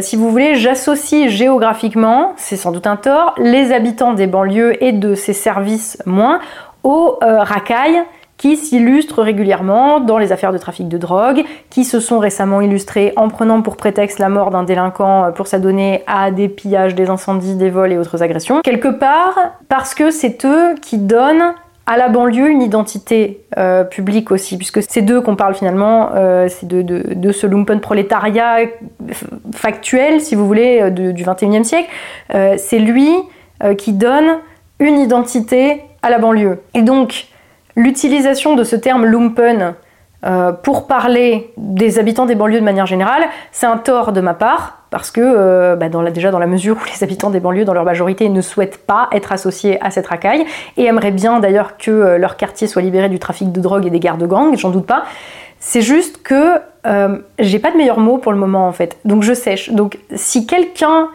si vous voulez, j'associe géographiquement, c'est sans doute un tort, les habitants des banlieues et de ces services moins aux racailles qui s'illustrent régulièrement dans les affaires de trafic de drogue, qui se sont récemment illustrés en prenant pour prétexte la mort d'un délinquant pour s'adonner à des pillages, des incendies, des vols et autres agressions. Quelque part, parce que c'est eux qui donnent à la banlieue une identité euh, publique aussi, puisque c'est d'eux qu'on parle finalement, euh, c'est de, ce lumpen prolétariat factuel, si vous voulez, euh, du 21e siècle. C'est lui qui donne une identité à la banlieue. Et donc, L'utilisation de ce terme lumpen euh, pour parler des habitants des banlieues de manière générale, c'est un tort de ma part, parce que euh, bah la, déjà dans la mesure où les habitants des banlieues dans leur majorité ne souhaitent pas être associés à cette racaille, et aimeraient bien d'ailleurs que euh, leur quartier soit libéré du trafic de drogue et des guerres de gang, j'en doute pas, c'est juste que j'ai pas de meilleur mot pour le moment en fait, donc je sèche. Donc si quelqu'un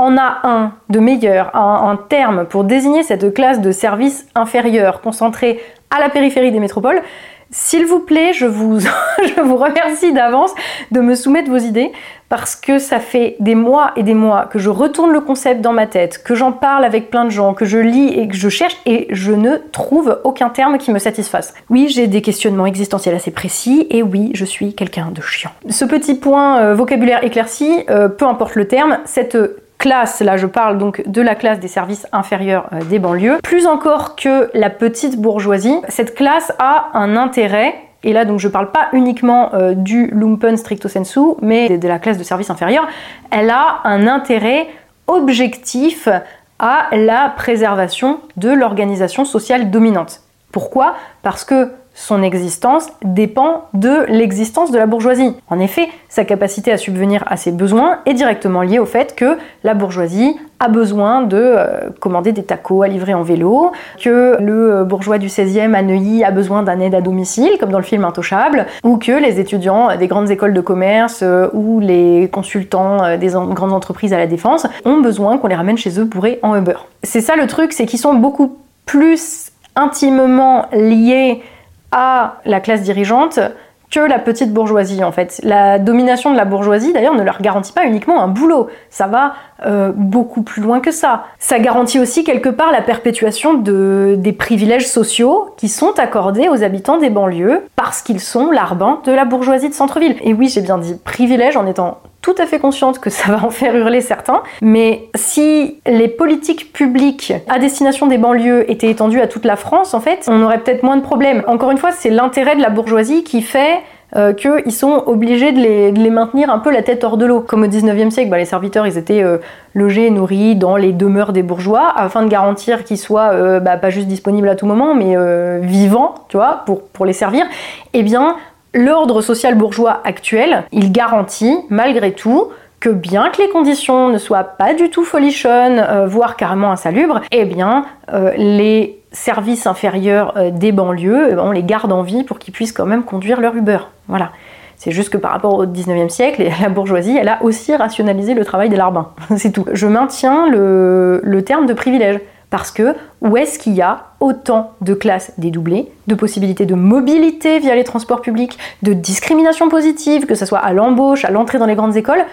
en a un de meilleur, un, terme pour désigner cette classe de services inférieurs concentrés à la périphérie des métropoles. S'il vous plaît, je vous, je vous remercie d'avance de me soumettre vos idées parce que ça fait des mois et des mois que je retourne le concept dans ma tête, que j'en parle avec plein de gens, que je lis et que je cherche et je ne trouve aucun terme qui me satisfasse. Oui, j'ai des questionnements existentiels assez précis et oui, je suis quelqu'un de chiant. Ce petit point euh, vocabulaire éclairci, euh, peu importe le terme, cette classe, là je parle donc de la classe des services inférieurs euh, des banlieues, plus encore que la petite bourgeoisie, cette classe a un intérêt et là, donc, je parle pas uniquement euh, du lumpen stricto sensu, mais de, de la classe de service inférieur. Elle a un intérêt objectif à la préservation de l'organisation sociale dominante. Pourquoi? Parce que son existence dépend de l'existence de la bourgeoisie. En effet, sa capacité à subvenir à ses besoins est directement liée au fait que la bourgeoisie a besoin de euh, commander des tacos à livrer en vélo, que le euh, bourgeois du 16e à Neuilly a besoin d'un aide à domicile, comme dans le film Intouchable, ou que les étudiants des grandes écoles de commerce euh, ou les consultants des grandes entreprises à la défense ont besoin qu'on les ramène chez eux bourrés en Uber. C'est ça le truc, c'est qu'ils sont beaucoup plus intimement liés à la classe dirigeante que la petite bourgeoisie en fait. La domination de la bourgeoisie d'ailleurs ne leur garantit pas uniquement un boulot, ça va euh, beaucoup plus loin que ça. Ça garantit aussi quelque part la perpétuation de, des privilèges sociaux qui sont accordés aux habitants des banlieues parce qu'ils sont l'arbin de la bourgeoisie de centre-ville. Et oui, j'ai bien dit privilège en étant tout à fait consciente que ça va en faire hurler certains, mais si les politiques publiques à destination des banlieues étaient étendues à toute la France, en fait, on aurait peut-être moins de problèmes. Encore une fois, c'est l'intérêt de la bourgeoisie qui fait euh, qu'ils sont obligés de les, maintenir un peu la tête hors de l'eau. Comme au 19e siècle, bah, les serviteurs ils étaient euh, logés et nourris dans les demeures des bourgeois afin de garantir qu'ils soient euh, bah, pas juste disponibles à tout moment, mais euh, vivants, tu vois, pour, pour les servir. Eh bien, l'ordre social bourgeois actuel, il garantit malgré tout que bien que les conditions ne soient pas du tout folichonnes, euh, voire carrément insalubres, eh bien euh, les services inférieurs euh, des banlieues, on les garde en vie pour qu'ils puissent quand même conduire leur Uber. Voilà. C'est juste que par rapport au 19e siècle, la bourgeoisie, elle a aussi rationalisé le travail des larbins. C'est tout. Je maintiens le, le terme de privilège. Parce que où est-ce qu'il y a autant de classes dédoublées, de possibilités de mobilité via les transports publics, de discrimination positive, que ce soit à l'embauche, à l'entrée dans les grandes écoles,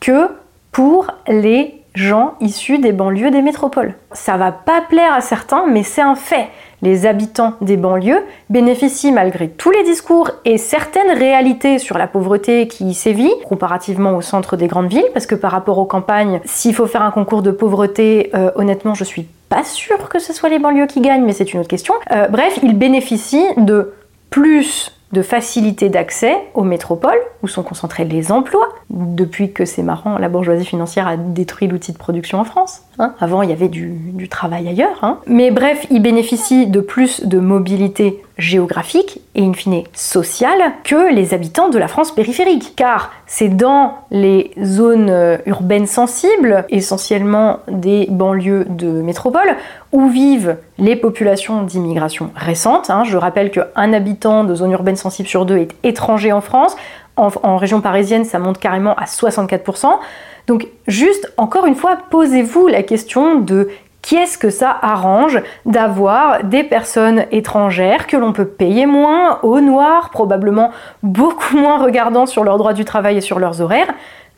que pour les gens issus des banlieues des métropoles? Ça va pas plaire à certains, mais c'est un fait. Les habitants des banlieues bénéficient malgré tous les discours et certaines réalités sur la pauvreté qui sévit, comparativement au centre des grandes villes, parce que par rapport aux campagnes, s'il faut faire un concours de pauvreté, euh, honnêtement, je suis pas que ce soit les banlieues qui gagnent, mais c'est une autre question. Euh, bref, ils bénéficient de plus de facilité d'accès aux métropoles où sont concentrés les emplois. Depuis que c'est marrant, la bourgeoisie financière a détruit l'outil de production en France. Hein. Avant, il y avait du, travail ailleurs. Hein. Mais bref, ils bénéficient de plus de mobilité géographique et in fine sociale que les habitants de la France périphérique. Car c'est dans les zones euh, urbaines sensibles, essentiellement des banlieues de métropole, où vivent les populations d'immigration récentes. Hein. Je rappelle qu'un habitant de zone urbaine sensible sur deux est étranger en France. En, région parisienne, ça monte carrément à 64%. Donc juste, encore une fois, posez-vous la question de qui est-ce que ça arrange d'avoir des personnes étrangères que l'on peut payer moins, au noir, probablement beaucoup moins regardant sur leurs droits du travail et sur leurs horaires,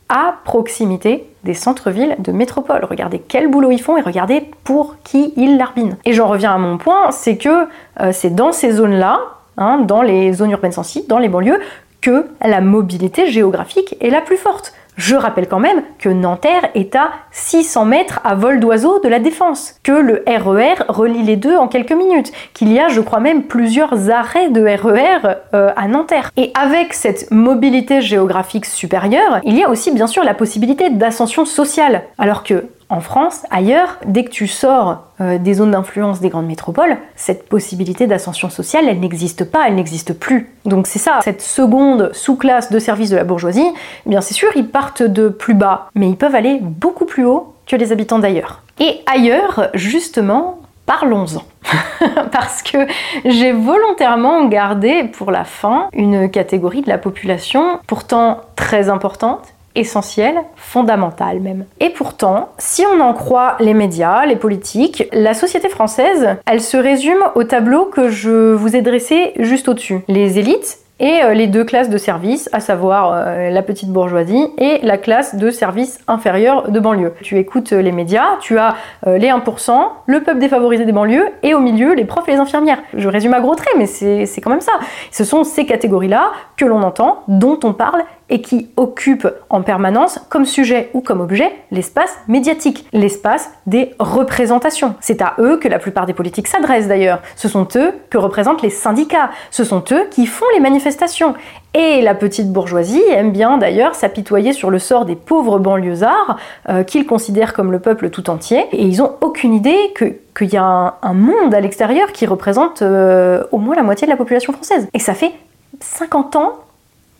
à proximité des centres-villes de métropole? Regardez quel boulot ils font et regardez pour qui ils larbinent. Et j'en reviens à mon point, c'est que euh, c'est dans ces zones-là, hein, dans les zones urbaines sensibles, dans les banlieues, que la mobilité géographique est la plus forte. Je rappelle quand même que Nanterre est à 600 mètres à vol d'oiseau de la Défense, que le RER e relie les deux en quelques minutes, qu'il y a, je crois même, plusieurs arrêts de RER e euh, à Nanterre. Et avec cette mobilité géographique supérieure, il y a aussi bien sûr la possibilité d'ascension sociale, alors que en France, ailleurs, dès que tu sors euh, des zones d'influence des grandes métropoles, cette possibilité d'ascension sociale, elle n'existe pas, elle n'existe plus. Donc c'est ça, cette seconde sous-classe de service de la bourgeoisie, eh bien c'est sûr, ils partent de plus bas, mais ils peuvent aller beaucoup plus haut que les habitants d'ailleurs. Et ailleurs, justement, parlons-en. Parce que j'ai volontairement gardé pour la fin une catégorie de la population pourtant très importante essentielle, fondamentale même. Et pourtant, si on en croit les médias, les politiques, la société française, elle se résume au tableau que je vous ai dressé juste au-dessus. Les élites et euh, les deux classes de services, à savoir euh, la petite bourgeoisie et la classe de services inférieurs de banlieue. Tu écoutes euh, les médias, tu as les 1%, le peuple défavorisé des banlieues et au milieu les profs et les infirmières. Je résume à gros traits, mais c'est quand même ça. Ce sont ces catégories-là que l'on entend, dont on parle et qui occupent en permanence comme sujet ou comme objet l'espace médiatique, l'espace des représentations. C'est à eux que la plupart des politiques s'adressent d'ailleurs. Ce sont eux que représentent les syndicats, ce sont eux qui font les manifestations. Et la petite bourgeoisie aime bien d'ailleurs s'apitoyer sur le sort des pauvres banlieusards euh, qu'ils considèrent comme le peuple tout entier. Et ils n'ont aucune idée qu'il y a un, monde à l'extérieur qui représente euh, au moins la moitié de la population française. Et ça fait 50 ans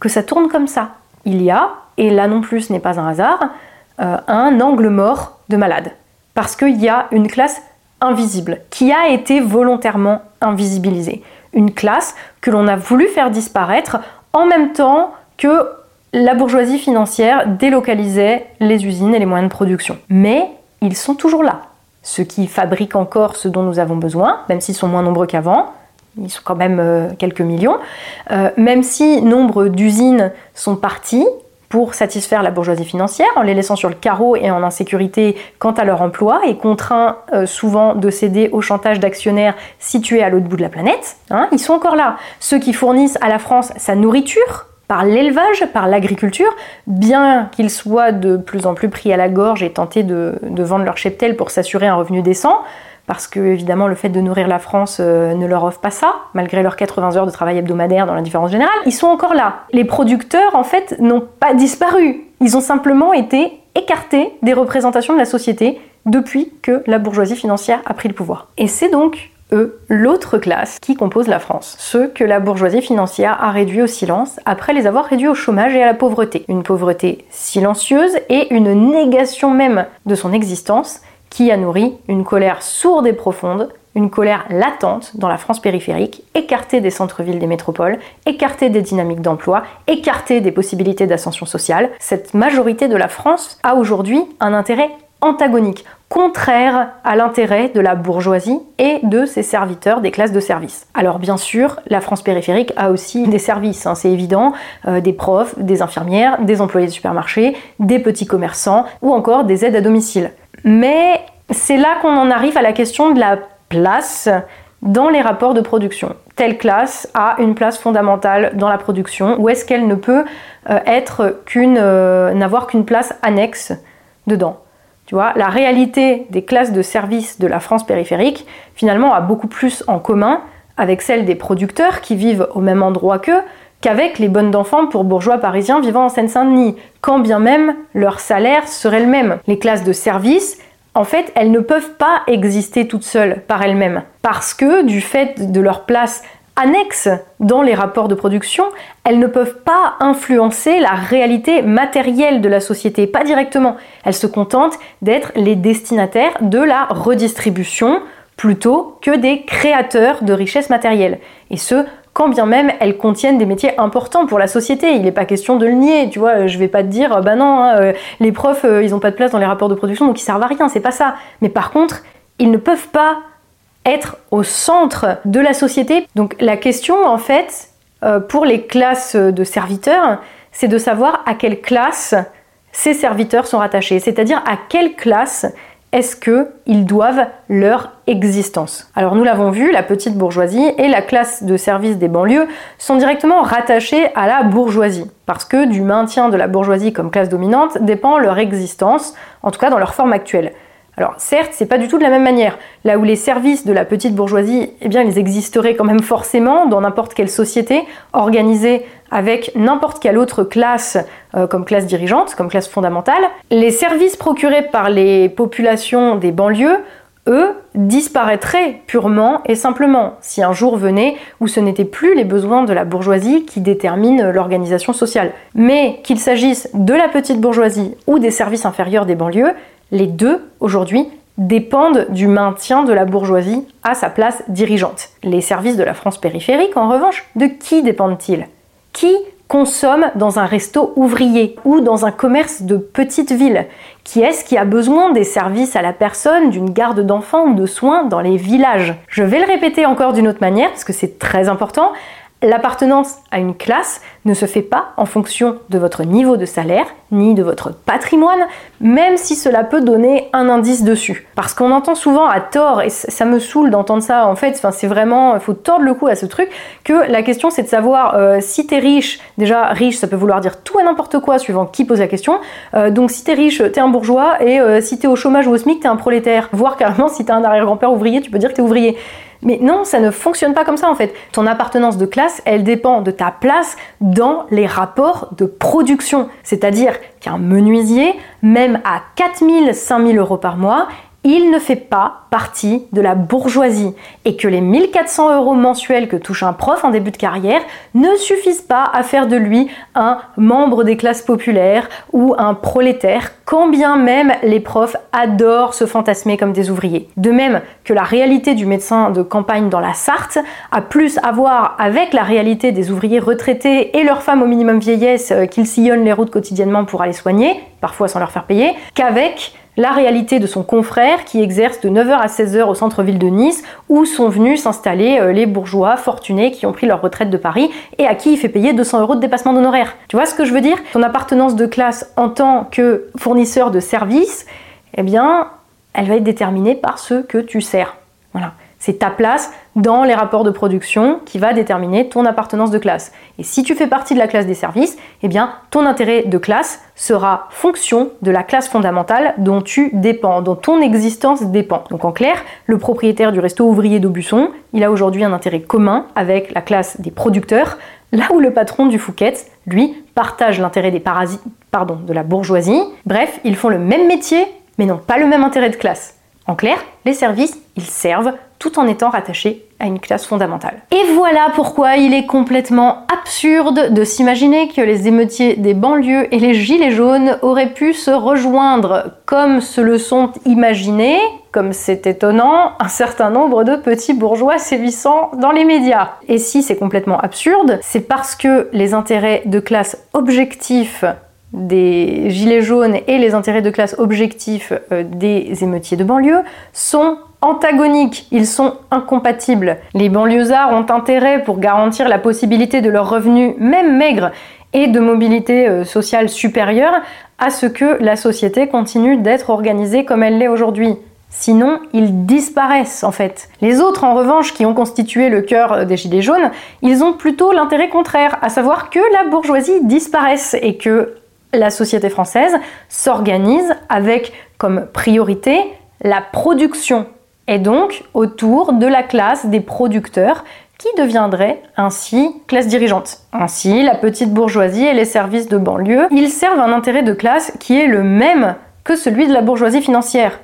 que ça tourne comme ça. Il y a, et là non plus ce n'est pas un hasard, euh, un angle mort de malade. Parce qu'il y a une classe invisible, qui a été volontairement invisibilisée. Une classe que l'on a voulu faire disparaître en même temps que la bourgeoisie financière délocalisait les usines et les moyens de production. Mais ils sont toujours là. Ceux qui fabriquent encore ce dont nous avons besoin, même s'ils sont moins nombreux qu'avant, ils sont quand même euh, quelques millions, euh, même si nombre d'usines sont parties pour satisfaire la bourgeoisie financière en les laissant sur le carreau et en insécurité quant à leur emploi et contraints euh, souvent de céder au chantage d'actionnaires situés à l'autre bout de la planète, hein, ils sont encore là. Ceux qui fournissent à la France sa nourriture, par l'élevage, par l'agriculture, bien qu'ils soient de plus en plus pris à la gorge et tentés de, de vendre leur cheptel pour s'assurer un revenu décent, parce que évidemment le fait de nourrir la France euh, ne leur offre pas ça, malgré leurs 80 heures de travail hebdomadaire dans l'indifférence générale. Ils sont encore là. Les producteurs, en fait, n'ont pas disparu. Ils ont simplement été écartés des représentations de la société depuis que la bourgeoisie financière a pris le pouvoir. Et c'est donc eux, l'autre classe qui compose la France, ceux que la bourgeoisie financière a réduits au silence après les avoir réduits au chômage et à la pauvreté. Une pauvreté silencieuse et une négation même de son existence qui a nourri une colère sourde et profonde, une colère latente dans la France périphérique, écartée des centres-villes des métropoles, écartée des dynamiques d'emploi, écartée des possibilités d'ascension sociale. Cette majorité de la France a aujourd'hui un intérêt antagonique, contraire à l'intérêt de la bourgeoisie et de ses serviteurs des classes de service. Alors bien sûr, la France périphérique a aussi des services, hein, c'est évident, euh, des profs, des infirmières, des employés de supermarché, des petits commerçants ou encore des aides à domicile. Mais c'est là qu'on en arrive à la question de la place dans les rapports de production. Telle classe a une place fondamentale dans la production ou est-ce qu'elle ne peut euh, être qu'une euh, n'avoir qu'une place annexe dedans? Tu vois, la réalité des classes de service de la France périphérique, finalement, a beaucoup plus en commun avec celle des producteurs qui vivent au même endroit qu'eux qu'avec les bonnes d'enfants pour bourgeois parisiens vivant en Seine-Saint-Denis, quand bien même leur salaire serait le même. Les classes de service, en fait, elles ne peuvent pas exister toutes seules par elles-mêmes, parce que du fait de leur place annexe dans les rapports de production, elles ne peuvent pas influencer la réalité matérielle de la société, pas directement. Elles se contentent d'être les destinataires de la redistribution plutôt que des créateurs de richesses matérielles. Et ce, quand bien même elles contiennent des métiers importants pour la société. Il n'est pas question de le nier, tu vois. Je vais pas te dire, bah non, hein, euh, les profs, euh, ils n'ont pas de place dans les rapports de production, donc ils servent à rien, c'est pas ça. Mais par contre, ils ne peuvent pas être au centre de la société. Donc la question, en fait, euh, pour les classes de serviteurs, c'est de savoir à quelle classe ces serviteurs sont rattachés, c'est-à-dire à quelle classe est-ce qu'ils doivent leur existence? Alors nous l'avons vu, la petite bourgeoisie et la classe de service des banlieues sont directement rattachées à la bourgeoisie, parce que du maintien de la bourgeoisie comme classe dominante dépend leur existence, en tout cas dans leur forme actuelle. Alors certes, c'est pas du tout de la même manière. Là où les services de la petite bourgeoisie, eh bien, ils existeraient quand même forcément dans n'importe quelle société organisée avec n'importe quelle autre classe euh, comme classe dirigeante, comme classe fondamentale. Les services procurés par les populations des banlieues, eux, disparaîtraient purement et simplement si un jour venait où ce n'étaient plus les besoins de la bourgeoisie qui déterminent l'organisation sociale. Mais qu'il s'agisse de la petite bourgeoisie ou des services inférieurs des banlieues, les deux, aujourd'hui, dépendent du maintien de la bourgeoisie à sa place dirigeante. Les services de la France périphérique, en revanche, de qui dépendent-ils? Qui consomme dans un resto ouvrier ou dans un commerce de petite ville? Qui est-ce qui a besoin des services à la personne, d'une garde d'enfants ou de soins dans les villages? Je vais le répéter encore d'une autre manière parce que c'est très important. L'appartenance à une classe ne se fait pas en fonction de votre niveau de salaire ni de votre patrimoine, même si cela peut donner un indice dessus. Parce qu'on entend souvent à tort, et ça me saoule d'entendre ça, en fait, c'est vraiment, il faut tordre le cou à ce truc, que la question c'est de savoir euh, si t'es riche, déjà riche ça peut vouloir dire tout et n'importe quoi suivant qui pose la question, euh, donc si t'es riche, t'es un bourgeois, et euh, si t'es au chômage ou au SMIC, t'es un prolétaire, voire carrément si t'es un arrière-grand-père ouvrier, tu peux dire que t'es ouvrier. Mais non, ça ne fonctionne pas comme ça en fait. Ton appartenance de classe, elle dépend de ta place dans les rapports de production. C'est-à-dire qu'un menuisier, même à 4000, 5000 euros par mois, il ne fait pas partie de la bourgeoisie et que les 1400 euros mensuels que touche un prof en début de carrière ne suffisent pas à faire de lui un membre des classes populaires ou un prolétaire, quand bien même les profs adorent se fantasmer comme des ouvriers. De même que la réalité du médecin de campagne dans la Sarthe a plus à voir avec la réalité des ouvriers retraités et leurs femmes au minimum vieillesse euh, qu'ils sillonnent les routes quotidiennement pour aller soigner, parfois sans leur faire payer, qu'avec la réalité de son confrère qui exerce de 9h à 16h au centre-ville de Nice, où sont venus s'installer euh, les bourgeois fortunés qui ont pris leur retraite de Paris et à qui il fait payer 200 euros de dépassement d'honoraires. Tu vois ce que je veux dire? Ton appartenance de classe en tant que fournisseur de services, eh bien, elle va être déterminée par ce que tu sers. Voilà. C'est ta place dans les rapports de production qui va déterminer ton appartenance de classe. Et si tu fais partie de la classe des services, eh bien ton intérêt de classe sera fonction de la classe fondamentale dont tu dépends, dont ton existence dépend. Donc en clair, le propriétaire du resto ouvrier d'Aubusson, il a aujourd'hui un intérêt commun avec la classe des producteurs, là où le patron du Fouquet, lui, partage l'intérêt des parasites, de la bourgeoisie. Bref, ils font le même métier, mais n'ont pas le même intérêt de classe. En clair, les services, ils servent tout en étant rattachés à une classe fondamentale. Et voilà pourquoi il est complètement absurde de s'imaginer que les émeutiers des banlieues et les gilets jaunes auraient pu se rejoindre comme se le sont imaginés, comme c'est étonnant, un certain nombre de petits bourgeois sévissant dans les médias. Et si c'est complètement absurde, c'est parce que les intérêts de classe objectifs des gilets jaunes et les intérêts de classe objectifs euh, des émeutiers de banlieue sont antagoniques, ils sont incompatibles. Les banlieusards ont intérêt pour garantir la possibilité de leurs revenus, même maigres, et de mobilité euh, sociale supérieure à ce que la société continue d'être organisée comme elle l'est aujourd'hui. Sinon, ils disparaissent en fait. Les autres, en revanche, qui ont constitué le cœur euh, des Gilets jaunes, ils ont plutôt l'intérêt contraire, à savoir que la bourgeoisie disparaisse et que la société française s'organise avec comme priorité la production et donc autour de la classe des producteurs qui deviendrait ainsi classe dirigeante. Ainsi, la petite bourgeoisie et les services de banlieue, ils servent un intérêt de classe qui est le même que celui de la bourgeoisie financière.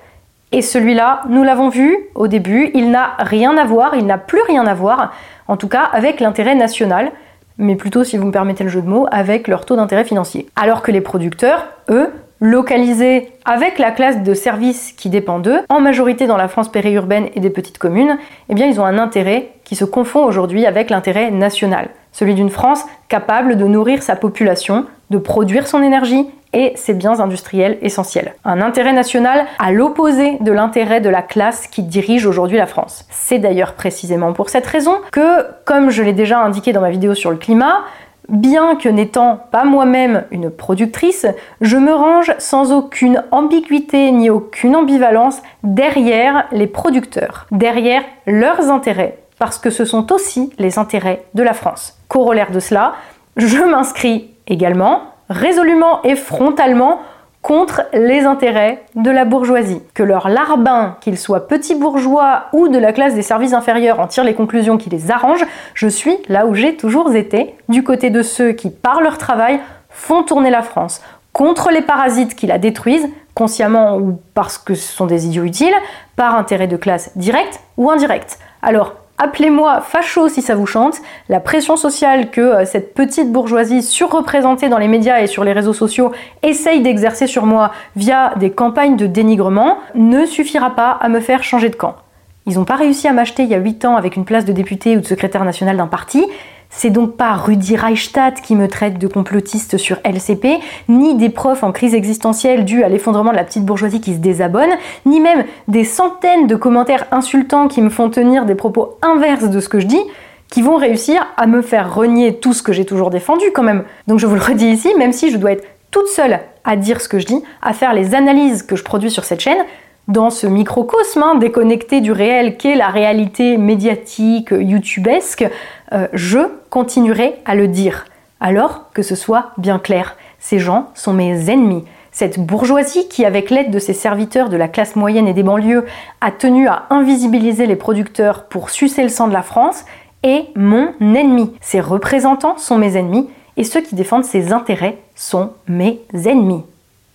Et celui-là, nous l'avons vu au début, il n'a rien à voir, il n'a plus rien à voir, en tout cas avec l'intérêt national, mais plutôt, si vous me permettez le jeu de mots, avec leur taux d'intérêt financier. Alors que les producteurs, eux, localisés avec la classe de services qui dépend d'eux, en majorité dans la France périurbaine et des petites communes, eh ils ont un intérêt qui se confond aujourd'hui avec l'intérêt national, celui d'une France capable de nourrir sa population, de produire son énergie et ses biens industriels essentiels. Un intérêt national à l'opposé de l'intérêt de la classe qui dirige aujourd'hui la France. C'est d'ailleurs précisément pour cette raison que, comme je l'ai déjà indiqué dans ma vidéo sur le climat, Bien que n'étant pas moi-même une productrice, je me range sans aucune ambiguïté ni aucune ambivalence derrière les producteurs, derrière leurs intérêts, parce que ce sont aussi les intérêts de la France. Corollaire de cela, je m'inscris également résolument et frontalement contre les intérêts de la bourgeoisie. Que leur larbin, qu'ils soient petits bourgeois ou de la classe des services inférieurs, en tire les conclusions qui les arrangent, je suis là où j'ai toujours été, du côté de ceux qui, par leur travail, font tourner la France, contre les parasites qui la détruisent, consciemment ou parce que ce sont des idiots utiles, par intérêt de classe direct ou indirect. Alors, Appelez-moi facho si ça vous chante. La pression sociale que euh, cette petite bourgeoisie surreprésentée dans les médias et sur les réseaux sociaux essaye d'exercer sur moi via des campagnes de dénigrement ne suffira pas à me faire changer de camp. Ils n'ont pas réussi à m'acheter il y a 8 ans avec une place de député ou de secrétaire national d'un parti. C'est donc pas Rudi Reichstadt qui me traite de complotiste sur LCP, ni des profs en crise existentielle due à l'effondrement de la petite bourgeoisie qui se désabonne, ni même des centaines de commentaires insultants qui me font tenir des propos inverses de ce que je dis, qui vont réussir à me faire renier tout ce que j'ai toujours défendu quand même. Donc je vous le redis ici, même si je dois être toute seule à dire ce que je dis, à faire les analyses que je produis sur cette chaîne, dans ce microcosme hein, déconnecté du réel qu'est la réalité médiatique youtubesque, euh, je continuerai à le dire. Alors que ce soit bien clair, ces gens sont mes ennemis. Cette bourgeoisie qui, avec l'aide de ses serviteurs de la classe moyenne et des banlieues, a tenu à invisibiliser les producteurs pour sucer le sang de la France, est mon ennemi. Ses représentants sont mes ennemis et ceux qui défendent ses intérêts sont mes ennemis.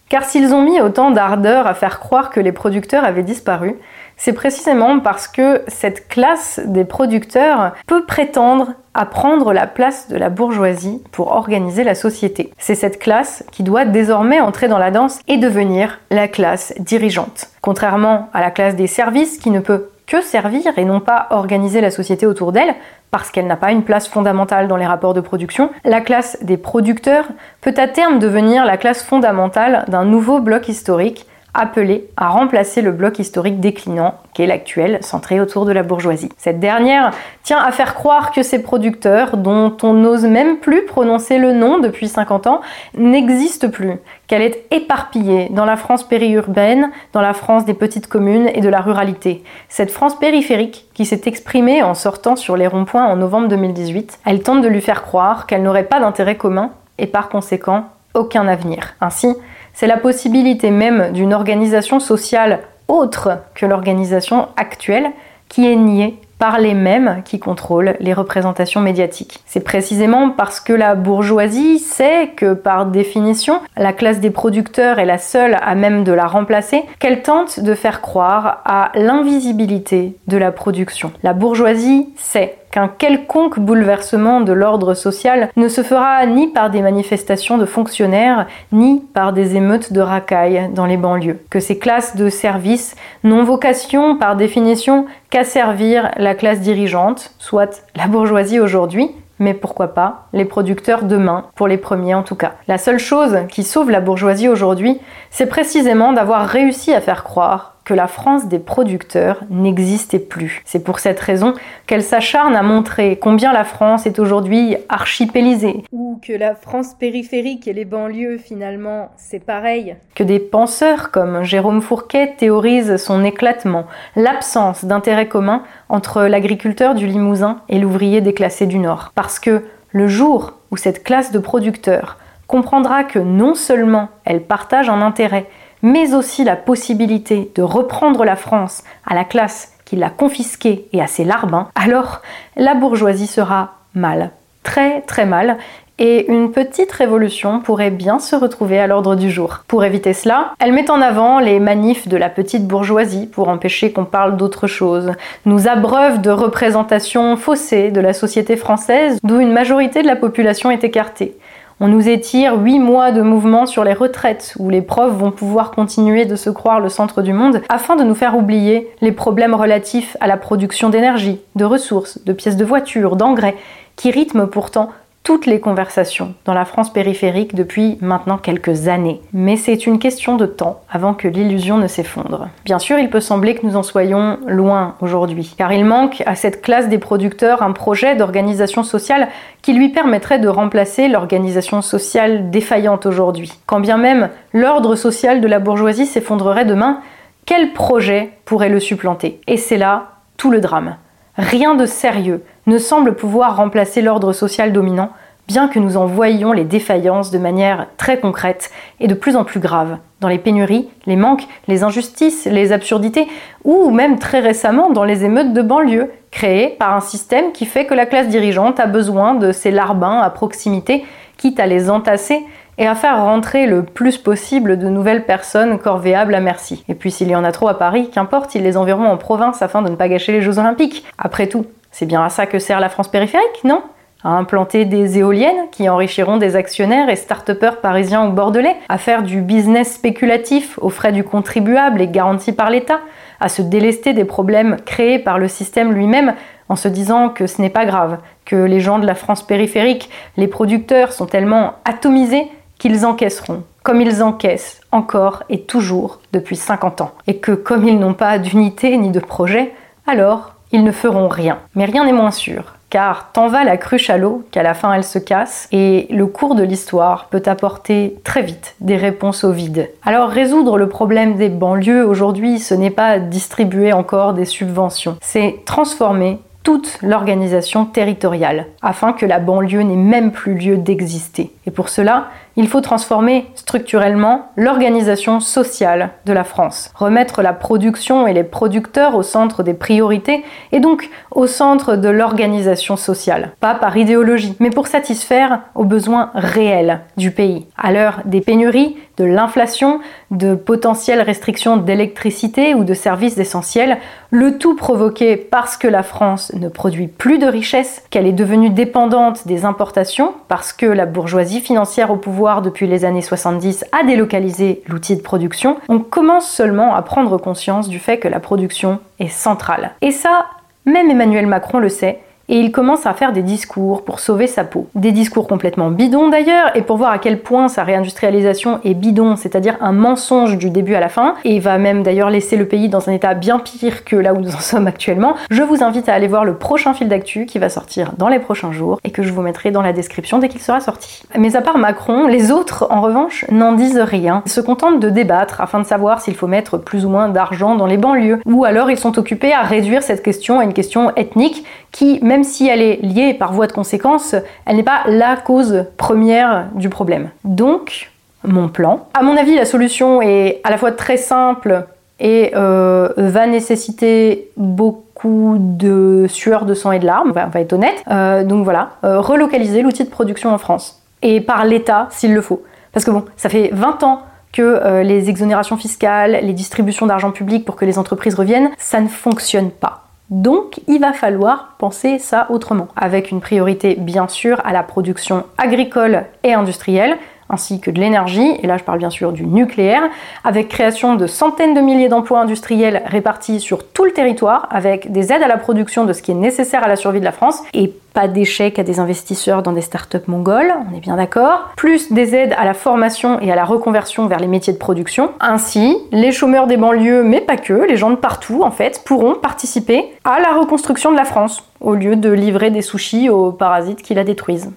Car s'ils ont mis autant d'ardeur à faire croire que les producteurs avaient disparu, c'est précisément parce que cette classe des producteurs peut prétendre à prendre la place de la bourgeoisie pour organiser la société. C'est cette classe qui doit désormais entrer dans la danse et devenir la classe dirigeante. Contrairement à la classe des services qui ne peut que servir et non pas organiser la société autour d'elle, parce qu'elle n'a pas une place fondamentale dans les rapports de production, la classe des producteurs peut à terme devenir la classe fondamentale d'un nouveau bloc historique appelé à remplacer le bloc historique déclinant qu'est l'actuel, centré autour de la bourgeoisie. Cette dernière tient à faire croire que ces producteurs, dont on n'ose même plus prononcer le nom depuis 50 ans, n'existent plus, qu'elle est éparpillée dans la France périurbaine, dans la France des petites communes et de la ruralité. Cette France périphérique qui s'est exprimée en sortant sur les ronds-points en novembre 2018, elle tente de lui faire croire qu'elle n'aurait pas d'intérêt commun et par conséquent aucun avenir. Ainsi, c'est la possibilité même d'une organisation sociale autre que l'organisation actuelle qui est niée par les mêmes qui contrôlent les représentations médiatiques. C'est précisément parce que la bourgeoisie sait que par définition, la classe des producteurs est la seule à même de la remplacer, qu'elle tente de faire croire à l'invisibilité de la production. La bourgeoisie sait quelconque bouleversement de l'ordre social ne se fera ni par des manifestations de fonctionnaires, ni par des émeutes de racailles dans les banlieues. Que ces classes de service n'ont vocation, par définition, qu'à servir la classe dirigeante, soit la bourgeoisie aujourd'hui, mais pourquoi pas les producteurs demain, pour les premiers en tout cas. La seule chose qui sauve la bourgeoisie aujourd'hui, c'est précisément d'avoir réussi à faire croire que la France des producteurs n'existait plus. C'est pour cette raison qu'elle s'acharne à montrer combien la France est aujourd'hui archipélisée, ou que la France périphérique et les banlieues finalement c'est pareil, que des penseurs comme Jérôme Fourquet théorisent son éclatement, l'absence d'intérêt commun entre l'agriculteur du Limousin et l'ouvrier déclassé du Nord. Parce que le jour où cette classe de producteurs comprendra que non seulement elle partage un intérêt, mais aussi la possibilité de reprendre la France à la classe qu'il l'a confisqué et à ses larbins, alors la bourgeoisie sera mal, très très mal, et une petite révolution pourrait bien se retrouver à l'ordre du jour. Pour éviter cela, elle met en avant les manifs de la petite bourgeoisie pour empêcher qu'on parle d'autre chose, nous abreuve de représentations faussées de la société française d'où une majorité de la population est écartée. On nous étire huit mois de mouvement sur les retraites, où les profs vont pouvoir continuer de se croire le centre du monde, afin de nous faire oublier les problèmes relatifs à la production d'énergie, de ressources, de pièces de voiture, d'engrais, qui rythment pourtant toutes les conversations dans la France périphérique depuis maintenant quelques années. Mais c'est une question de temps avant que l'illusion ne s'effondre. Bien sûr, il peut sembler que nous en soyons loin aujourd'hui, car il manque à cette classe des producteurs un projet d'organisation sociale qui lui permettrait de remplacer l'organisation sociale défaillante aujourd'hui. Quand bien même l'ordre social de la bourgeoisie s'effondrerait demain, quel projet pourrait le supplanter? Et c'est là tout le drame. Rien de sérieux ne semble pouvoir remplacer l'ordre social dominant, bien que nous en voyions les défaillances de manière très concrète et de plus en plus grave, dans les pénuries, les manques, les injustices, les absurdités, ou même très récemment dans les émeutes de banlieue, créées par un système qui fait que la classe dirigeante a besoin de ces larbins à proximité, quitte à les entasser et à faire rentrer le plus possible de nouvelles personnes corvéables à merci. Et puis s'il y en a trop à Paris, qu'importe, ils les enverront en province afin de ne pas gâcher les Jeux Olympiques. Après tout, c'est bien à ça que sert la France périphérique, non? À implanter des éoliennes qui enrichiront des actionnaires et start parisiens ou bordelais, à faire du business spéculatif aux frais du contribuable et garanti par l'État, à se délester des problèmes créés par le système lui-même en se disant que ce n'est pas grave, que les gens de la France périphérique, les producteurs sont tellement atomisés qu'ils encaisseront, comme ils encaissent encore et toujours depuis 50 ans, et que comme ils n'ont pas d'unité ni de projet, alors ils ne feront rien. Mais rien n'est moins sûr, car tant va la cruche à l'eau qu'à la fin elle se casse, et le cours de l'histoire peut apporter très vite des réponses au vide. Alors résoudre le problème des banlieues aujourd'hui, ce n'est pas distribuer encore des subventions, c'est transformer toute l'organisation territoriale, afin que la banlieue n'ait même plus lieu d'exister. Et pour cela, il faut transformer structurellement l'organisation sociale de la France, remettre la production et les producteurs au centre des priorités et donc au centre de l'organisation sociale, pas par idéologie, mais pour satisfaire aux besoins réels du pays. À l'heure des pénuries, de l'inflation, de potentielles restrictions d'électricité ou de services essentiels, le tout provoqué parce que la France ne produit plus de richesses, qu'elle est devenue dépendante des importations, parce que la bourgeoisie financière au pouvoir depuis les années 70 à délocaliser l'outil de production, on commence seulement à prendre conscience du fait que la production est centrale. Et ça, même Emmanuel Macron le sait, et il commence à faire des discours pour sauver sa peau. Des discours complètement bidons d'ailleurs, et pour voir à quel point sa réindustrialisation est bidon, c'est-à-dire un mensonge du début à la fin, et va même d'ailleurs laisser le pays dans un état bien pire que là où nous en sommes actuellement, je vous invite à aller voir le prochain fil d'actu qui va sortir dans les prochains jours, et que je vous mettrai dans la description dès qu'il sera sorti. Mais à part Macron, les autres, en revanche, n'en disent rien. Ils se contentent de débattre afin de savoir s'il faut mettre plus ou moins d'argent dans les banlieues, ou alors ils sont occupés à réduire cette question à une question ethnique qui, même si elle est liée par voie de conséquence, elle n'est pas la cause première du problème. Donc, mon plan. À mon avis, la solution est à la fois très simple et euh, va nécessiter beaucoup de sueur de sang et de larmes, on va, être honnête. Euh, donc voilà, euh, relocaliser l'outil de production en France. Et par l'État s'il le faut. Parce que bon, ça fait 20 ans que les exonérations fiscales, les distributions d'argent public pour que les entreprises reviennent, ça ne fonctionne pas. Donc il va falloir penser ça autrement, avec une priorité bien sûr à la production agricole et industrielle, ainsi que de l'énergie, et là je parle bien sûr du nucléaire, avec création de centaines de milliers d'emplois industriels répartis sur tout le territoire, avec des aides à la production de ce qui est nécessaire à la survie de la France, et pas d'échecs à des investisseurs dans des startups mongoles, on est bien d'accord, plus des aides à la formation et à la reconversion vers les métiers de production. Ainsi, les chômeurs des banlieues, mais pas que, les gens de partout en fait, pourront participer à la reconstruction de la France, au lieu de livrer des sushis aux parasites qui la détruisent.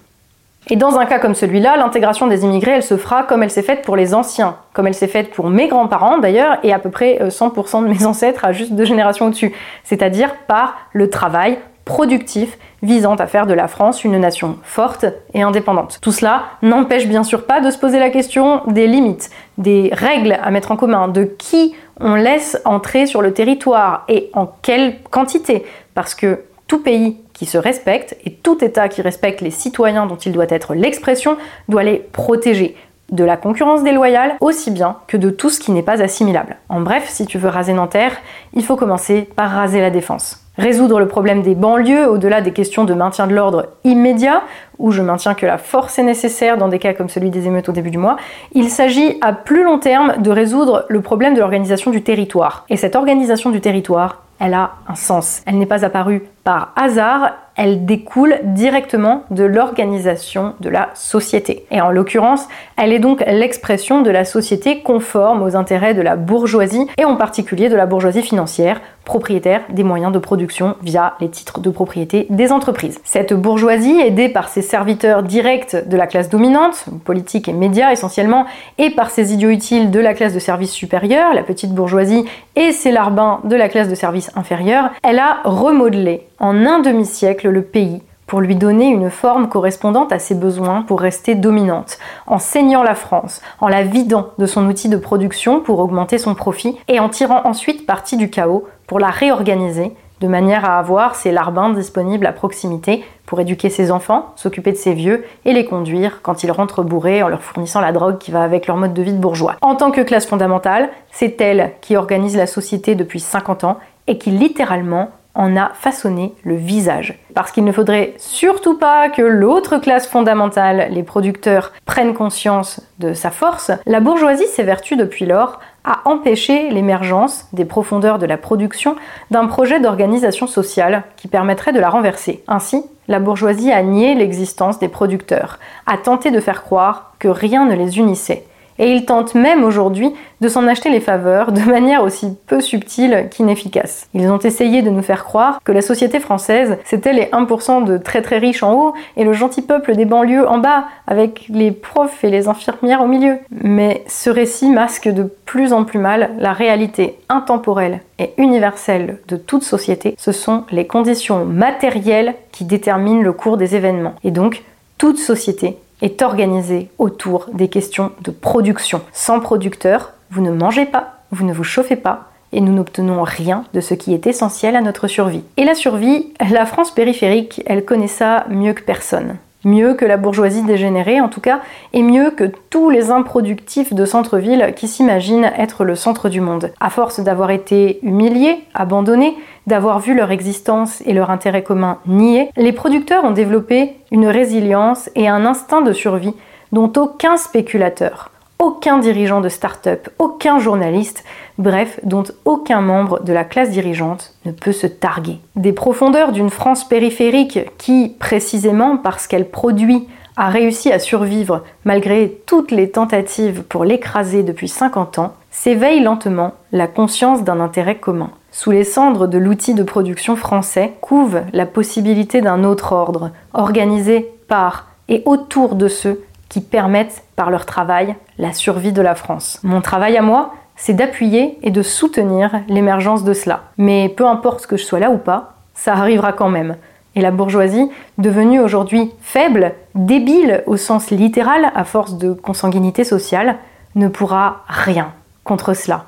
Et dans un cas comme celui-là, l'intégration des immigrés, elle se fera comme elle s'est faite pour les anciens, comme elle s'est faite pour mes grands-parents d'ailleurs, et à peu près 100% euh, de mes ancêtres à juste deux générations au-dessus, c'est-à-dire par le travail productif visant à faire de la France une nation forte et indépendante. Tout cela n'empêche bien sûr pas de se poser la question des limites, des règles à mettre en commun, de qui on laisse entrer sur le territoire et en quelle quantité, parce que tout pays qui se respecte et tout État qui respecte les citoyens dont il doit être l'expression doit les protéger de la concurrence déloyale aussi bien que de tout ce qui n'est pas assimilable. En bref, si tu veux raser Nanterre, il faut commencer par raser la défense. Résoudre le problème des banlieues au-delà des questions de maintien de l'ordre immédiat, où je maintiens que la force est nécessaire dans des cas comme celui des émeutes au début du mois, il s'agit à plus long terme de résoudre le problème de l'organisation du territoire. Et cette organisation du territoire, elle a un sens. Elle n'est pas apparue par hasard, elle découle directement de l'organisation de la société. Et en l'occurrence, elle est donc l'expression de la société conforme aux intérêts de la bourgeoisie, et en particulier de la bourgeoisie financière, propriétaire des moyens de production via les titres de propriété des entreprises. Cette bourgeoisie, aidée par ses serviteurs directs de la classe dominante, politique et médias essentiellement, et par ses idiots utiles de la classe de service supérieure, la petite bourgeoisie, et ses larbins de la classe de service inférieure, elle a remodelé en un demi-siècle le pays pour lui donner une forme correspondante à ses besoins pour rester dominante, en saignant la France, en la vidant de son outil de production pour augmenter son profit, et en tirant ensuite parti du chaos pour la réorganiser de manière à avoir ses larbins disponibles à proximité pour éduquer ses enfants, s'occuper de ses vieux et les conduire quand ils rentrent bourrés en leur fournissant la drogue qui va avec leur mode de vie de bourgeois. En tant que classe fondamentale, c'est elle qui organise la société depuis 50 ans et qui littéralement en a façonné le visage. Parce qu'il ne faudrait surtout pas que l'autre classe fondamentale, les producteurs, prennent conscience de sa force, la bourgeoisie s'évertue depuis lors à empêcher l'émergence des profondeurs de la production d'un projet d'organisation sociale qui permettrait de la renverser. Ainsi, la bourgeoisie a nié l'existence des producteurs, a tenté de faire croire que rien ne les unissait et ils tentent même aujourd'hui de s'en acheter les faveurs de manière aussi peu subtile qu'inefficace. Ils ont essayé de nous faire croire que la société française, c'était les 1% de très très riches en haut et le gentil peuple des banlieues en bas, avec les profs et les infirmières au milieu. Mais ce récit masque de plus en plus mal la réalité intemporelle et universelle de toute société. Ce sont les conditions matérielles qui déterminent le cours des événements. Et donc, toute société est organisée autour des questions de production. Sans producteur, vous ne mangez pas, vous ne vous chauffez pas, et nous n'obtenons rien de ce qui est essentiel à notre survie. Et la survie, la France périphérique, elle connaît ça mieux que personne mieux que la bourgeoisie dégénérée en tout cas, et mieux que tous les improductifs de centre-ville qui s'imaginent être le centre du monde. À force d'avoir été humiliés, abandonnés, d'avoir vu leur existence et leur intérêt commun niés, les producteurs ont développé une résilience et un instinct de survie dont aucun spéculateur, aucun dirigeant de start-up, aucun journaliste, bref, dont aucun membre de la classe dirigeante ne peut se targuer. Des profondeurs d'une France périphérique qui, précisément parce qu'elle produit, a réussi à survivre malgré toutes les tentatives pour l'écraser depuis 50 ans, s'éveille lentement la conscience d'un intérêt commun. Sous les cendres de l'outil de production français couve la possibilité d'un autre ordre, organisé par et autour de ceux qui permettent par leur travail la survie de la France. Mon travail à moi, c'est d'appuyer et de soutenir l'émergence de cela. Mais peu importe que je sois là ou pas, ça arrivera quand même. Et la bourgeoisie, devenue aujourd'hui faible, débile au sens littéral à force de consanguinité sociale, ne pourra rien contre cela.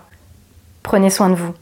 Prenez soin de vous.